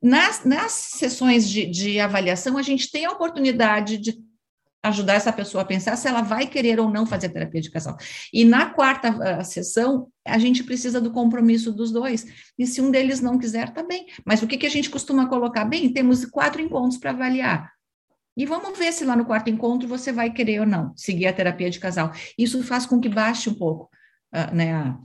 Nas, nas sessões de, de avaliação, a gente tem a oportunidade de ajudar essa pessoa a pensar se ela vai querer ou não fazer terapia de casal. E na quarta uh, sessão, a gente precisa do compromisso dos dois. E se um deles não quiser, tá bem. Mas o que, que a gente costuma colocar? Bem, temos quatro encontros para avaliar. E vamos ver se lá no quarto encontro você vai querer ou não seguir a terapia de casal. Isso faz com que baixe um pouco uh, né, a,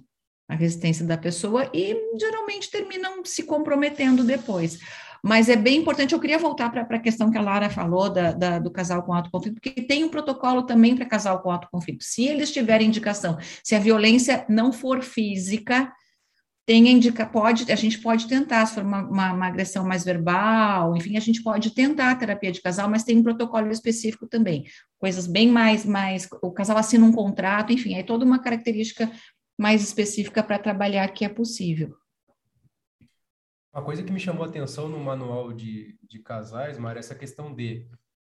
a, resistência da pessoa e geralmente terminam se comprometendo depois. Mas é bem importante, eu queria voltar para a questão que a Lara falou da, da, do casal com alto conflito, porque tem um protocolo também para casal com alto conflito. Se eles tiverem indicação, se a violência não for física, tem indica, pode, a gente pode tentar, se for uma, uma, uma, agressão mais verbal, enfim, a gente pode tentar a terapia de casal, mas tem um protocolo específico também, coisas bem mais, mais, o casal assina um contrato, enfim, é toda uma característica mais específica para trabalhar que é possível. Uma coisa que me chamou a atenção no manual de, de casais, Mara, é essa questão de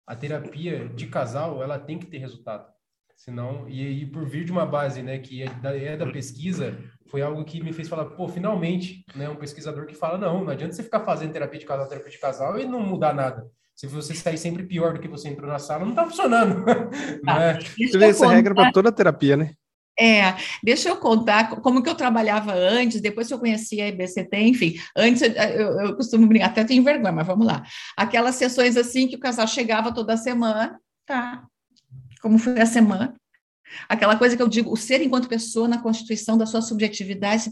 a terapia de casal, ela tem que ter resultado. Senão, e, e por vir de uma base, né, que é da, é da pesquisa, foi algo que me fez falar, pô, finalmente, né, um pesquisador que fala, não, não adianta você ficar fazendo terapia de casal, terapia de casal e não mudar nada. Se você sair sempre pior do que você entrou na sala, não tá funcionando. Ah, né? Você vê essa regra para toda terapia, né? É, deixa eu contar como que eu trabalhava antes, depois que eu conheci a IBCT, enfim, antes eu, eu, eu costumo brincar, até tenho vergonha, mas vamos lá. Aquelas sessões assim que o casal chegava toda semana, tá, como foi a semana. Aquela coisa que eu digo, o ser enquanto pessoa na constituição da sua subjetividade.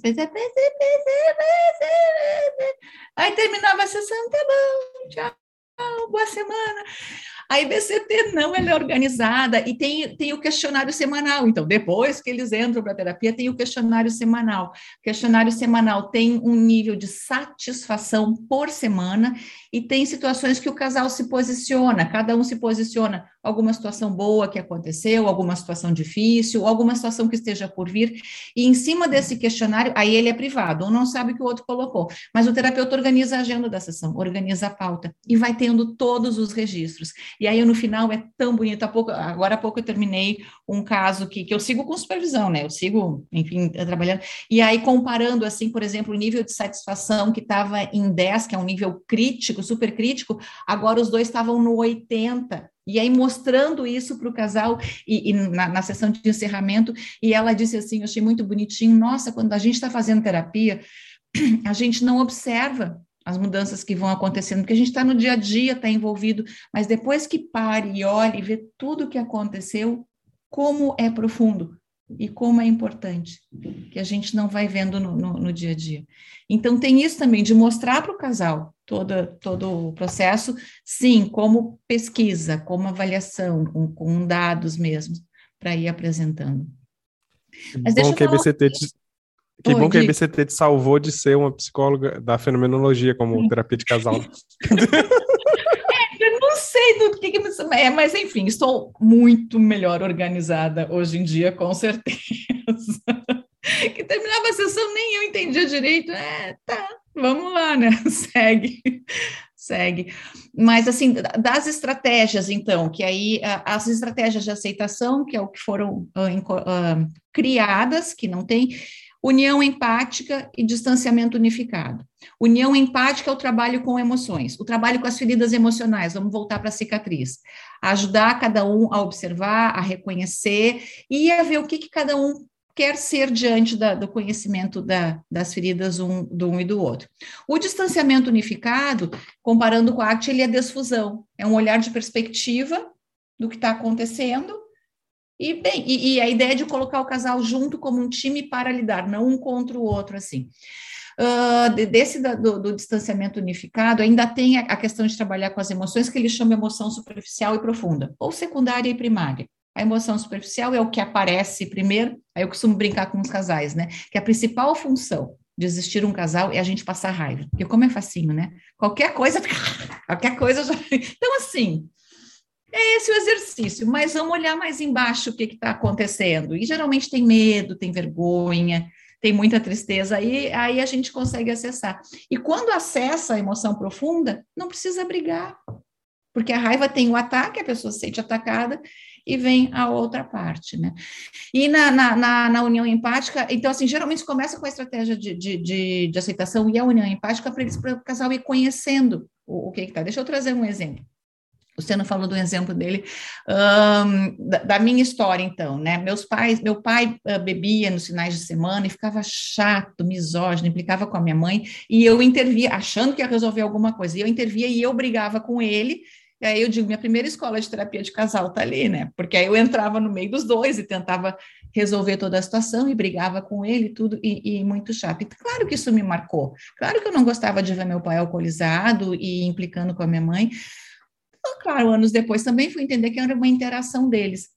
Aí terminava a sessão, tá bom, tchau, boa semana. A IBCT não, ela é organizada e tem, tem o questionário semanal. Então, depois que eles entram para a terapia, tem o questionário semanal. O questionário semanal tem um nível de satisfação por semana e tem situações que o casal se posiciona, cada um se posiciona. Alguma situação boa que aconteceu, alguma situação difícil, alguma situação que esteja por vir, e em cima desse questionário, aí ele é privado, um não sabe o que o outro colocou, mas o terapeuta organiza a agenda da sessão, organiza a pauta, e vai tendo todos os registros. E aí, no final, é tão bonito, há pouco, agora há pouco eu terminei um caso que, que eu sigo com supervisão, né, eu sigo, enfim, trabalhando, e aí comparando, assim, por exemplo, o nível de satisfação que estava em 10, que é um nível crítico, super crítico, agora os dois estavam no 80, e aí, mostrando isso para o casal, e, e na, na, sessão de encerramento, e ela disse assim: Eu achei muito bonitinho, nossa, quando a gente está fazendo terapia, a gente não observa as mudanças que vão acontecendo, porque a gente está no dia a dia, está envolvido, mas depois que pare e olhe e vê tudo o que aconteceu, como é profundo e como é importante, que a gente não vai vendo no, no, no dia a dia. Então, tem isso também, de mostrar para o casal toda, todo o processo, sim, como pesquisa, como avaliação, com, com dados mesmo, para ir apresentando. Mas bom que a IBCT te, que bom que a IBCT te salvou de ser uma psicóloga da fenomenologia como terapia de casal. é, eu não sei do que, que é, mas enfim, estou muito melhor organizada hoje em dia, com certeza. que terminava a sessão, nem eu entendia direito. É, tá, vamos lá, né? Segue, segue. Mas, assim, das estratégias, então, que aí, as estratégias de aceitação, que é o que foram uh, criadas, que não tem, união empática e distanciamento unificado. União empática é o trabalho com emoções, o trabalho com as feridas emocionais, vamos voltar para a cicatriz. Ajudar cada um a observar, a reconhecer e a ver o que, que cada um quer ser diante da, do conhecimento da, das feridas um, do um e do outro. O distanciamento unificado, comparando com a arte, ele é desfusão, é um olhar de perspectiva do que está acontecendo, e, bem, e, e, a ideia de colocar o casal junto como um time para lidar, não um contra o outro, assim. Uh, desse da, do, do, distanciamento unificado, ainda tem a, a questão de trabalhar com as emoções, que ele chama emoção superficial e profunda, ou secundária e primária. A emoção superficial é o que aparece primeiro, aí eu costumo brincar com os casais, né? Que a principal função de existir um casal é a gente passar raiva. Porque como é facinho, né? Qualquer coisa, qualquer coisa já... Então, assim, é esse o exercício, mas vamos olhar mais embaixo o que está acontecendo. E geralmente tem medo, tem vergonha, tem muita tristeza, aí, aí a gente consegue acessar. E quando acessa a emoção profunda, não precisa brigar, porque a raiva tem o ataque, a pessoa se sente atacada, e vem a outra parte, né? E na, na, na, na união empática, então, assim, geralmente começa com a estratégia de, de, de, de aceitação e a união empática para o casal ir conhecendo o, o que está. Deixa eu trazer um exemplo. O Luciano falou do exemplo dele, um, da, da, minha história, então, né? Meus pais, meu pai uh, bebia nos finais de semana e ficava chato, misógino, implicava com a minha mãe, e eu intervia, achando que ia resolver alguma coisa, e eu intervia e eu brigava com ele, e aí eu digo, minha primeira escola de terapia de casal tá ali, né? Porque aí eu entrava no meio dos dois e tentava resolver toda a situação e brigava com ele tudo, e, e muito chato. Claro que isso me marcou. Claro que eu não gostava de ver meu pai alcoolizado e implicando com a minha mãe. Então, claro, anos depois também fui entender que era uma interação deles.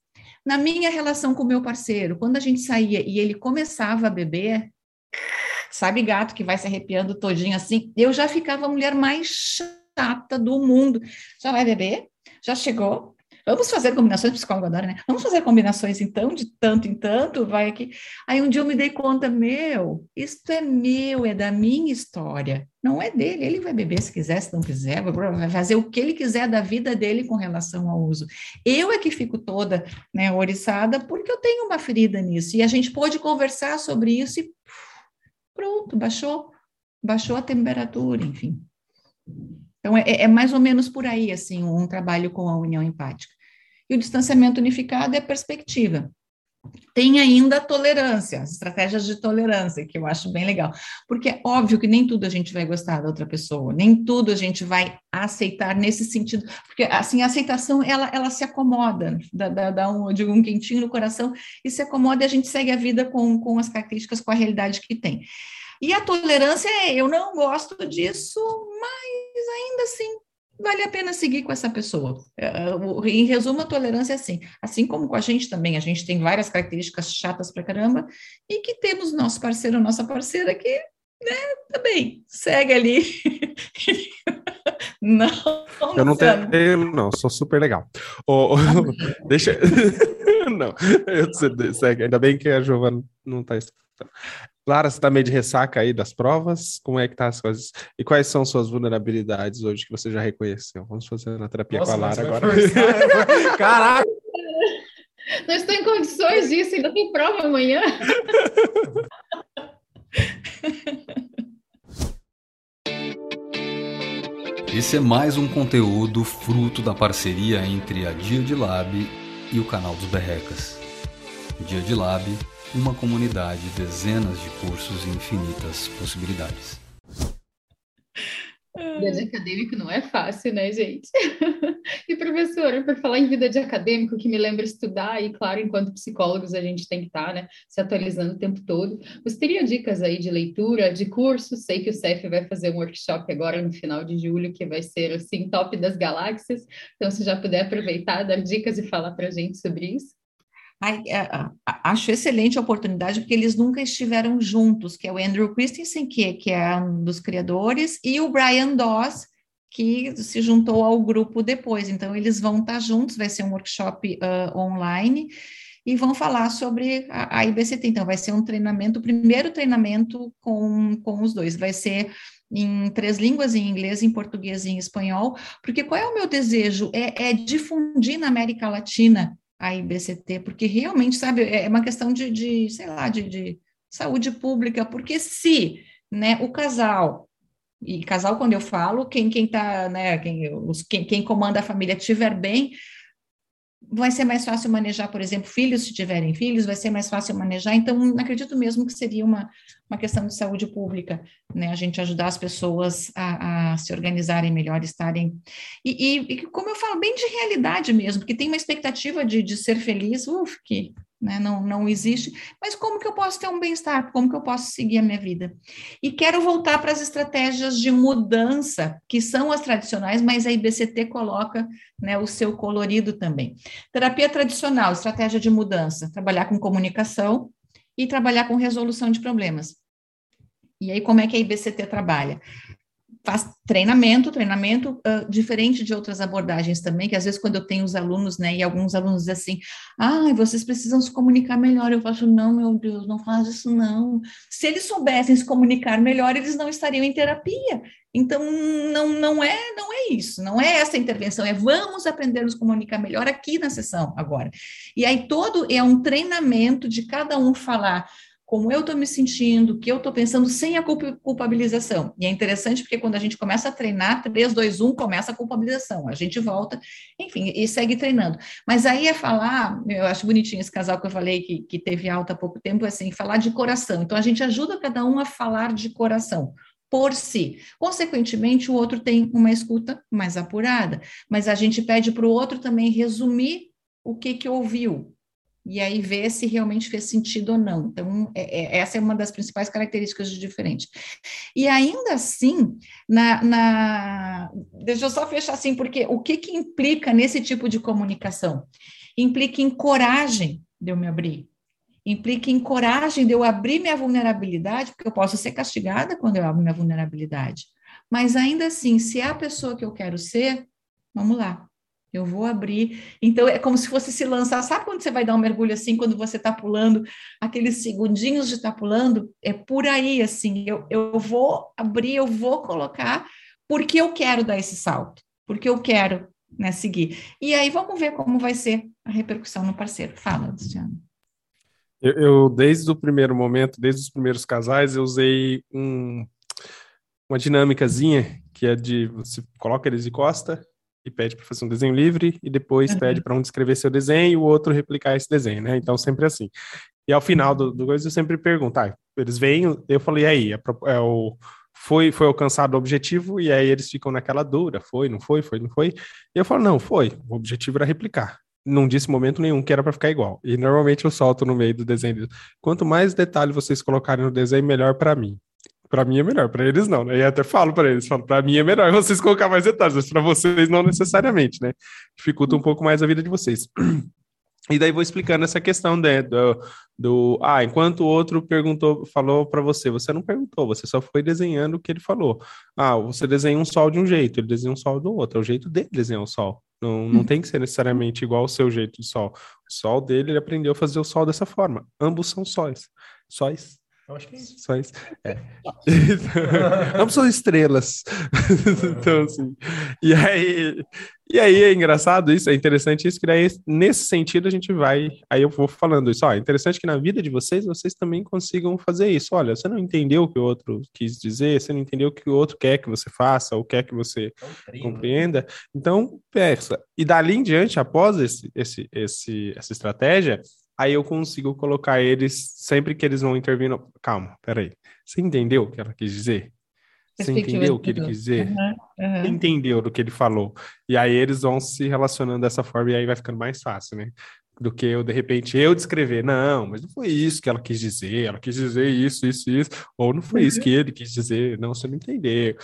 Na minha relação com o meu parceiro, quando a gente saía e ele começava a beber, sabe gato que vai se arrepiando todinho assim, eu já ficava a mulher mais chata do mundo. Já vai beber? Já chegou? Vamos fazer combinações, psicólogo adora, né? Vamos fazer combinações então, de tanto em tanto, vai aqui. Aí um dia eu me dei conta, meu, isto é meu, é da minha história, não é dele. Ele vai beber se quiser, se não quiser, vai fazer o que ele quiser da vida dele com relação ao uso. Eu é que fico toda, né, oriçada, porque eu tenho uma ferida nisso. E a gente pôde conversar sobre isso e pronto, baixou, baixou a temperatura, enfim. Então, é, é, mais ou menos por aí, assim, um trabalho com a união empática. E o distanciamento unificado é perspectiva. Tem ainda a tolerância, as estratégias de tolerância, que eu acho bem legal, porque é óbvio que nem tudo a gente vai gostar da outra pessoa, nem tudo a gente vai aceitar nesse sentido, porque assim, a aceitação, ela, ela se acomoda, dá, dá, dá um, digo, um quentinho no coração e se acomoda e a gente segue a vida com, com as características, com a realidade que tem. E a tolerância é, eu não gosto disso, mas ainda assim vale a pena seguir com essa pessoa. É, em resumo, a tolerância é assim. Assim como com a gente também, a gente tem várias características chatas pra caramba, e que temos nosso parceiro, nossa parceira que, né, também segue ali. Não, eu não tenho, não, sou super legal. Oh, oh, deixa. não, eu, segue. Ainda bem que a Giovana não está escutando. Clara, você está meio de ressaca aí das provas? Como é que tá as coisas? E quais são suas vulnerabilidades hoje que você já reconheceu? Vamos fazer na terapia Nossa, com a Lara agora. Caraca! Não estou em condições disso, ainda tem prova amanhã. Esse é mais um conteúdo fruto da parceria entre a Dia de Lab e o canal dos Berrecas. Dia de Lab, uma comunidade, dezenas de cursos e infinitas possibilidades. Vida de acadêmico não é fácil, né, gente? e professora, por falar em vida de acadêmico, que me lembra estudar, e claro, enquanto psicólogos a gente tem que estar, tá, né, se atualizando o tempo todo. Você teria dicas aí de leitura, de curso? Sei que o CEF vai fazer um workshop agora no final de julho, que vai ser, assim, top das galáxias. Então, se já puder aproveitar, dar dicas e falar para a gente sobre isso. Ai, é, acho excelente a oportunidade, porque eles nunca estiveram juntos, que é o Andrew Christensen, que, que é um dos criadores, e o Brian Doss, que se juntou ao grupo depois. Então, eles vão estar juntos, vai ser um workshop uh, online, e vão falar sobre a, a, IBCT. Então, vai ser um treinamento, o primeiro treinamento com, com os dois, vai ser em três línguas, em inglês, em português e em espanhol, porque qual é o meu desejo? É, é difundir na América Latina a IBCT, porque realmente, sabe, é, é uma questão de, de sei lá, de, de saúde pública, porque se né, o casal, e casal quando eu falo, quem quem tá, né, quem, os, quem, quem comanda a família estiver bem, vai ser mais fácil manejar, por exemplo, filhos, se tiverem filhos, vai ser mais fácil manejar. Então, acredito mesmo que seria uma, uma questão de saúde pública, né? A gente ajudar as pessoas a, a se organizarem melhor, estarem. E, e, e, como eu falo, bem de realidade mesmo, porque tem uma expectativa de, de ser feliz, uf, que né? Não, não existe. Mas como que eu posso ter um bem-estar? Como que eu posso seguir a minha vida? E quero voltar para as estratégias de mudança, que são as tradicionais, mas a IBCT coloca né, o seu colorido também. Terapia tradicional, estratégia de mudança, trabalhar com comunicação e trabalhar com resolução de problemas. E aí, como é que a IBCT trabalha? Faz treinamento, treinamento uh, diferente de outras abordagens também, que às vezes quando eu tenho os alunos, né, e alguns alunos dizem assim, ah, vocês precisam se comunicar melhor, eu falo, não, meu Deus, não faz isso não. Se eles soubessem se comunicar melhor, eles não estariam em terapia. Então, não, não é não é isso, não é essa intervenção, é vamos aprender a nos comunicar melhor aqui na sessão agora. E aí todo é um treinamento de cada um falar como eu estou me sentindo, o que eu estou pensando, sem a culpabilização. E é interessante porque quando a gente começa a treinar, 3, 2, 1, começa a culpabilização. A gente volta, enfim, e segue treinando. Mas aí é falar, eu acho bonitinho esse casal que eu falei que, que teve alta há pouco tempo, é assim, falar de coração. Então a gente ajuda cada um a falar de coração por si. Consequentemente, o outro tem uma escuta mais apurada, mas a gente pede para o outro também resumir o que que ouviu, e aí ver se realmente fez sentido ou não. Então, é, é, essa é uma das principais características de diferente. E ainda assim, na, na, deixa eu só fechar assim, porque o que, que implica nesse tipo de comunicação? Implica em coragem de eu me abrir, implica em coragem de eu abrir minha vulnerabilidade, porque eu posso ser castigada quando eu abro minha vulnerabilidade. Mas ainda assim, se é a pessoa que eu quero ser, vamos lá, eu vou abrir. Então, é como se fosse se lançar. Sabe quando você vai dar um mergulho assim, quando você está pulando, aqueles segundinhos de estar tá pulando? É por aí, assim. Eu, eu vou abrir, eu vou colocar, porque eu quero dar esse salto, porque eu quero né, seguir. E aí vamos ver como vai ser a repercussão no parceiro. Fala, Luciano. Eu, eu, desde o primeiro momento, desde os primeiros casais, eu usei um, uma dinâmicazinha que é de você coloca eles de costa e pede para fazer um desenho livre e depois uhum. pede para um descrever seu desenho e o outro replicar esse desenho, né? Então sempre assim. E ao final do, do coisa eu sempre pergunto, ah, eles vêm, eu falei, e aí, é, é o, foi, foi alcançado o objetivo e aí eles ficam naquela dura, foi, não foi, foi, não foi. E eu falo, não, foi, o objetivo era replicar. Não disse momento nenhum que era para ficar igual. E normalmente eu solto no meio do desenho. Quanto mais detalhe vocês colocarem no desenho, melhor para mim. Para mim é melhor, para eles não, né? E até falo para eles, falo, para mim é melhor vocês colocar mais detalhes, mas para vocês não necessariamente, né? Dificulta um pouco mais a vida de vocês. E daí vou explicando essa questão né, do, do ah, enquanto o outro perguntou, falou para você, você não perguntou, você só foi desenhando o que ele falou. Ah, você desenha um sol de um jeito, ele desenha um sol do outro, é o jeito dele desenhar o sol. Não, não tem que ser necessariamente igual ao seu jeito de sol. O sol dele, ele aprendeu a fazer o sol dessa forma. Ambos são sóis. Sóis. Eu acho que é isso. Sóis. É. Ambos são estrelas. então, assim. E aí, e aí é engraçado isso, é interessante isso, que daí, nesse sentido, a gente vai. Aí eu vou falando isso. Ó, é interessante que na vida de vocês, vocês também consigam fazer isso. Olha, você não entendeu o que o outro quis dizer, você não entendeu o que o outro quer que você faça, ou quer que você É compreenda. Então, peça. E dali em diante, após esse, esse, esse, essa estratégia, aí eu consigo colocar eles, sempre que eles vão intervir. No... Calma, peraí. Você entendeu o que ela quis dizer? Você entendeu o que ele quis dizer? Aham, aham. entendeu do que ele falou. E aí eles vão se relacionando dessa forma e aí vai ficando mais fácil, né? Do que eu, de repente, eu descrever, não, mas não foi isso que ela quis dizer, ela quis dizer isso, isso, isso, ou não foi isso que ele quis dizer, não, você não entendeu.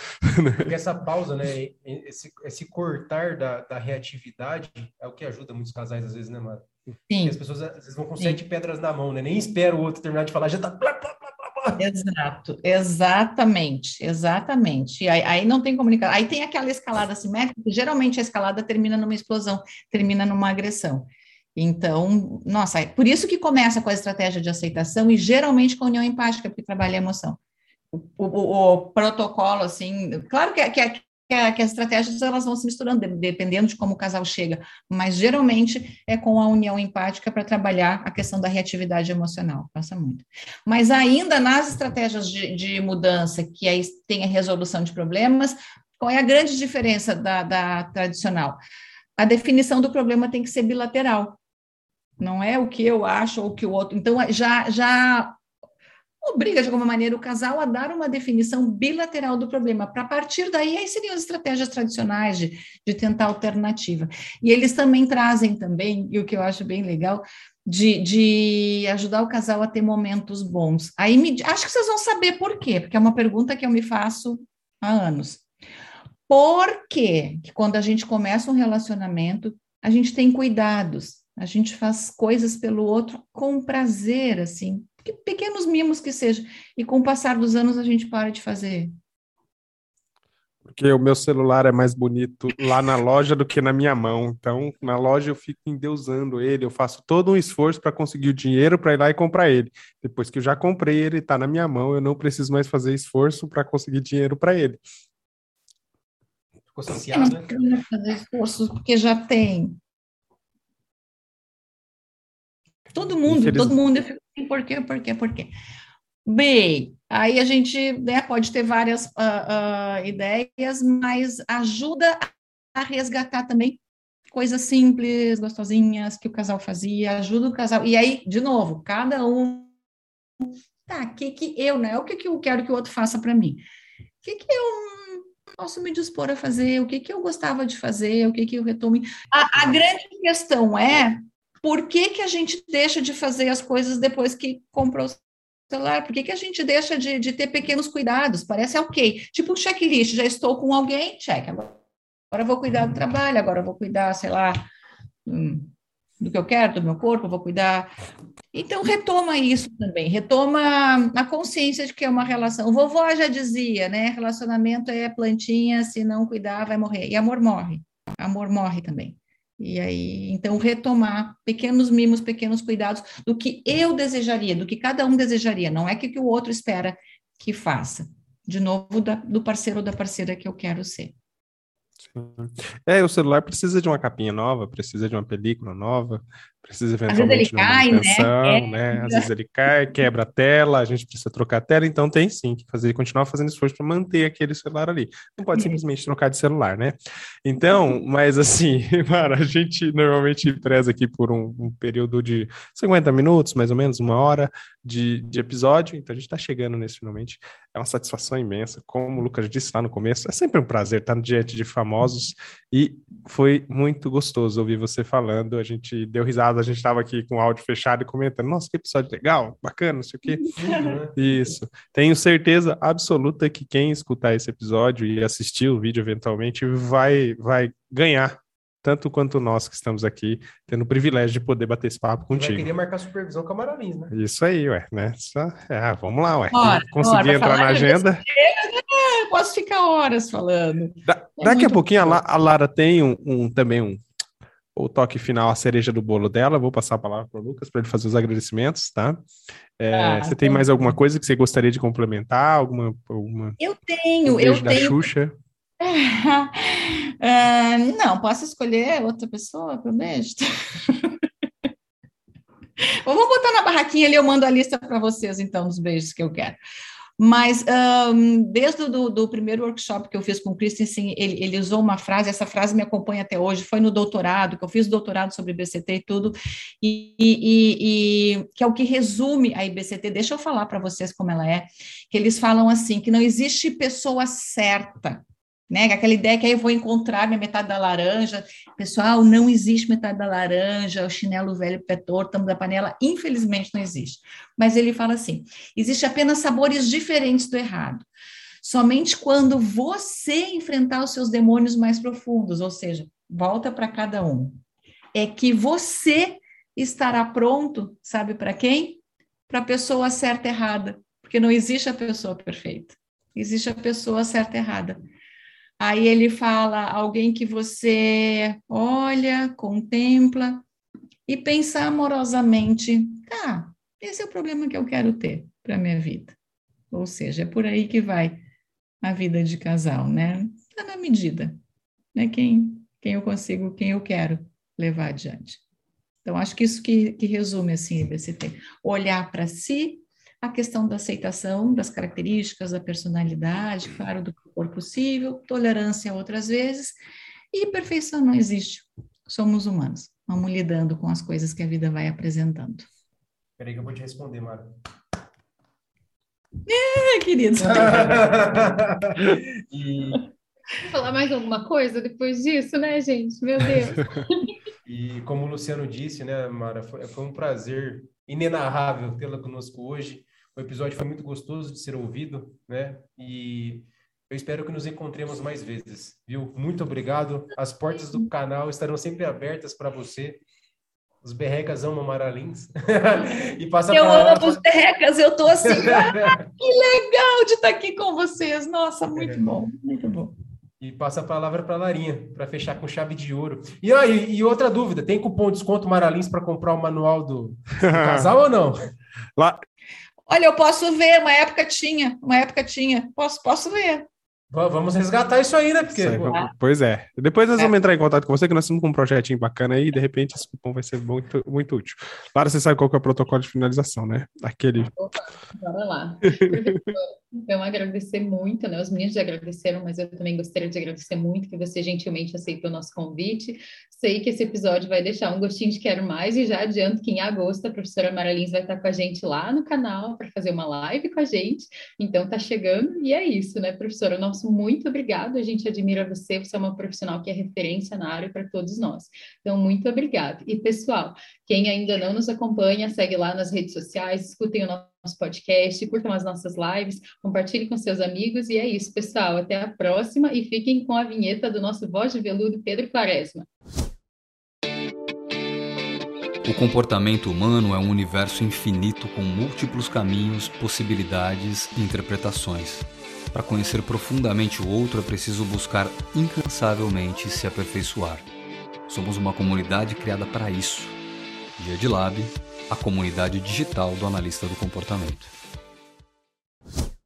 Porque essa pausa, né? Esse, esse cortar da, da reatividade é o que ajuda muitos casais, às vezes, né, Mara? Sim, as pessoas às vezes vão com sete pedras na mão, né? Nem espera o outro terminar de falar, já tá. Plá. exato, exatamente, exatamente. E aí, aí não tem comunicação. Aí tem aquela escalada simétrica, que geralmente a escalada termina numa explosão, termina numa agressão. Então, nossa, é por isso que começa com a estratégia de aceitação e geralmente com a união empática, porque trabalha a emoção. O, o- o protocolo, assim, claro que, que, que, que as estratégias elas vão se misturando, de- dependendo de como o casal chega, mas geralmente é com a união empática para trabalhar a questão da reatividade emocional, passa muito. Mas ainda nas estratégias de, de mudança, que aí tem a resolução de problemas, qual é a grande diferença da, da tradicional? A definição do problema tem que ser bilateral. Não é o que eu acho ou o que o outro. Então, já, já obriga, de alguma maneira, o casal a dar uma definição bilateral do problema. Para partir daí, aí seriam as estratégias tradicionais de, de tentar alternativa. E eles também trazem também, e o que eu acho bem legal, de, de ajudar o casal a ter momentos bons. Aí me, acho que vocês vão saber por quê, porque é uma pergunta que eu me faço há anos. Por quê que quando a gente começa um relacionamento, a gente tem cuidados, a gente faz coisas pelo outro com prazer, assim, pequenos mimos que sejam, e com o passar dos anos a gente para de fazer. Porque o meu celular é mais bonito lá na loja do que na minha mão. Então, na loja eu fico endeusando ele, eu faço todo um esforço para conseguir o dinheiro para ir lá e comprar ele. Depois que eu já comprei ele, está na minha mão, eu não preciso mais fazer esforço para conseguir dinheiro para ele. Ficou Eu não saciado, né? precisa fazer esforços, porque já tem. Todo mundo, Infeliz- todo mundo, eu fico por quê, por quê, por quê? Bem, aí a gente né, pode ter várias ah, ah, ideias, mas ajuda a resgatar também coisas simples, gostosinhas que o casal fazia, ajuda o casal. E aí, de novo, cada um. Tá, o que, que eu, né? O que, que eu quero que o outro faça para mim? O que, que eu posso me dispor a fazer? O que, que eu gostava de fazer? O que, que eu retomo? A, a grande questão é por que, que a gente deixa de fazer as coisas depois que comprou o celular? Por que, que a gente deixa de, de ter pequenos cuidados? Parece ok. Tipo um checklist, já estou com alguém, check. Agora, vou cuidar do trabalho, agora vou cuidar, sei lá, hum, do que eu quero, do meu corpo, vou cuidar. Então, retoma isso também, retoma a consciência de que é uma relação. O vovó já dizia, né? Relacionamento é plantinha, se não cuidar, vai morrer. E amor morre. Amor morre também. E aí, então, retomar pequenos mimos, pequenos cuidados do que eu desejaria, do que cada um desejaria, não é que, que o outro espera que faça. De novo, da, do parceiro ou da parceira que eu quero ser. É, o celular precisa de uma capinha nova, precisa de uma película nova, precisa eventualmente de uma né? manutenção, É. né? Às vezes ele cai, quebra a tela, a gente precisa trocar a tela, então tem sim que fazer, continuar fazendo esforço para manter aquele celular ali. Não pode Isso. simplesmente trocar de celular, né? Então, mas assim, Mara, a gente normalmente preza aqui por um, um período de 50 minutos, mais ou menos, uma hora de, de episódio, então a gente está chegando nesse finalmente. É uma satisfação imensa, como o Lucas disse lá no começo, é sempre um prazer estar diante de famosos e foi muito gostoso ouvir você falando. A gente deu risada, a gente estava aqui com o áudio fechado e comentando: nossa, que episódio legal, bacana, não sei o quê. Né? Isso. Tenho certeza absoluta que quem escutar esse episódio e assistir o vídeo eventualmente vai, vai ganhar tanto quanto nós que estamos aqui, tendo o privilégio de poder bater esse papo contigo. Eu queria marcar supervisão com a Maralins, né? Isso aí, ué, né? Só, é, vamos lá, ué. Conseguir entrar na agenda. É, posso ficar horas falando. Da, é daqui a pouquinho a, La, a, Lara tem um, um, também um o toque final, a cereja do bolo dela. Vou passar a palavra para o Lucas para ele fazer os agradecimentos, tá? É, ah, você tem mais alguma coisa que você gostaria de complementar? Alguma, alguma eu tenho, um eu da tenho. Xuxa? uh, não, posso escolher outra pessoa para o beijo? Vamos botar na barraquinha ali, eu mando a lista para vocês, então, dos beijos que eu quero. Mas um, desde do, primeiro workshop que eu fiz com o Christensen, ele, ele, usou uma frase, essa frase me acompanha até hoje, foi no doutorado, que eu fiz doutorado sobre IBCT e tudo, e, e, e que é o que resume a IBCT. Deixa eu falar para vocês como ela é, que eles falam assim, que não existe pessoa certa né? Aquela ideia que aí eu vou encontrar minha metade da laranja. Pessoal, não existe metade da laranja, o chinelo velho pé torto, da panela, infelizmente não existe. Mas ele fala assim: existe apenas sabores diferentes do errado. Somente quando você enfrentar os seus demônios mais profundos, ou seja, volta para cada um, é que você estará pronto, sabe para quem? Para a pessoa certa e errada, porque não existe a pessoa perfeita, existe a pessoa certa e errada. Aí ele fala alguém que você olha, contempla e pensa amorosamente, tá, esse é o problema que eu quero ter para minha vida. Ou seja, é por aí que vai a vida de casal, né? Tá na medida, né? Quem, quem eu consigo, quem eu quero levar adiante. Então, acho que isso que, que resume, assim, IBCT. Olhar para si, a questão da aceitação das características, da personalidade, claro, do que for possível, tolerância outras vezes, e perfeição não existe. Somos humanos, vamos lidando com as coisas que a vida vai apresentando. Peraí que eu vou te responder, Mara. É, querido. e... Vou falar mais alguma coisa depois disso, né, gente? Meu Deus. e como o Luciano disse, né, Mara, foi, foi um prazer inenarrável tê-la conosco hoje. O episódio foi muito gostoso de ser ouvido, né? E eu espero que nos encontremos mais vezes, viu? Muito obrigado. As portas do canal estarão sempre abertas para você. Os berrecas amam Maralins. e passa eu pra... amo os berrecas, eu tô assim, ah, que legal de estar aqui com vocês. Nossa, muito é. bom, muito bom. E passa a palavra para a Larinha, para fechar com chave de ouro. E, ah, e, e, outra dúvida, tem cupom de desconto Maralins para comprar o manual do, do casal ou não? Lá, Olha, eu posso ver, uma época tinha, uma época tinha. Posso, posso ver. Vamos resgatar isso aí, né? Porque, aí, pois é. Depois nós é. vamos entrar em contato com você, que nós estamos com um projetinho bacana aí, e de repente esse cupom vai ser muito, muito útil. Claro, você sabe qual que é o protocolo de finalização, né? Aquele. Opa, bora lá. Então, agradecer muito, né? Os meninos já agradeceram, mas eu também gostaria de agradecer muito que você gentilmente aceitou o nosso convite. Sei que esse episódio vai deixar um gostinho de quero mais e já adianto que em agosto a professora Maralins vai estar com a gente lá no canal para fazer uma live com a gente. Então tá chegando e é isso, né, professora? Nosso muito obrigado. A gente admira você, você é uma profissional que é referência na área para todos nós. Então, muito obrigado. E pessoal, quem ainda não nos acompanha, segue lá nas redes sociais, escutem o nosso podcast, curtam as nossas lives, compartilhem com seus amigos. E é isso, pessoal. Até a próxima e fiquem com a vinheta do nosso voz de veludo Pedro Quaresma. O comportamento humano é um universo infinito com múltiplos caminhos, possibilidades e interpretações. Para conhecer profundamente o outro é preciso buscar incansavelmente se aperfeiçoar. Somos uma comunidade criada para isso. Dia de Lab, a comunidade digital do analista do comportamento.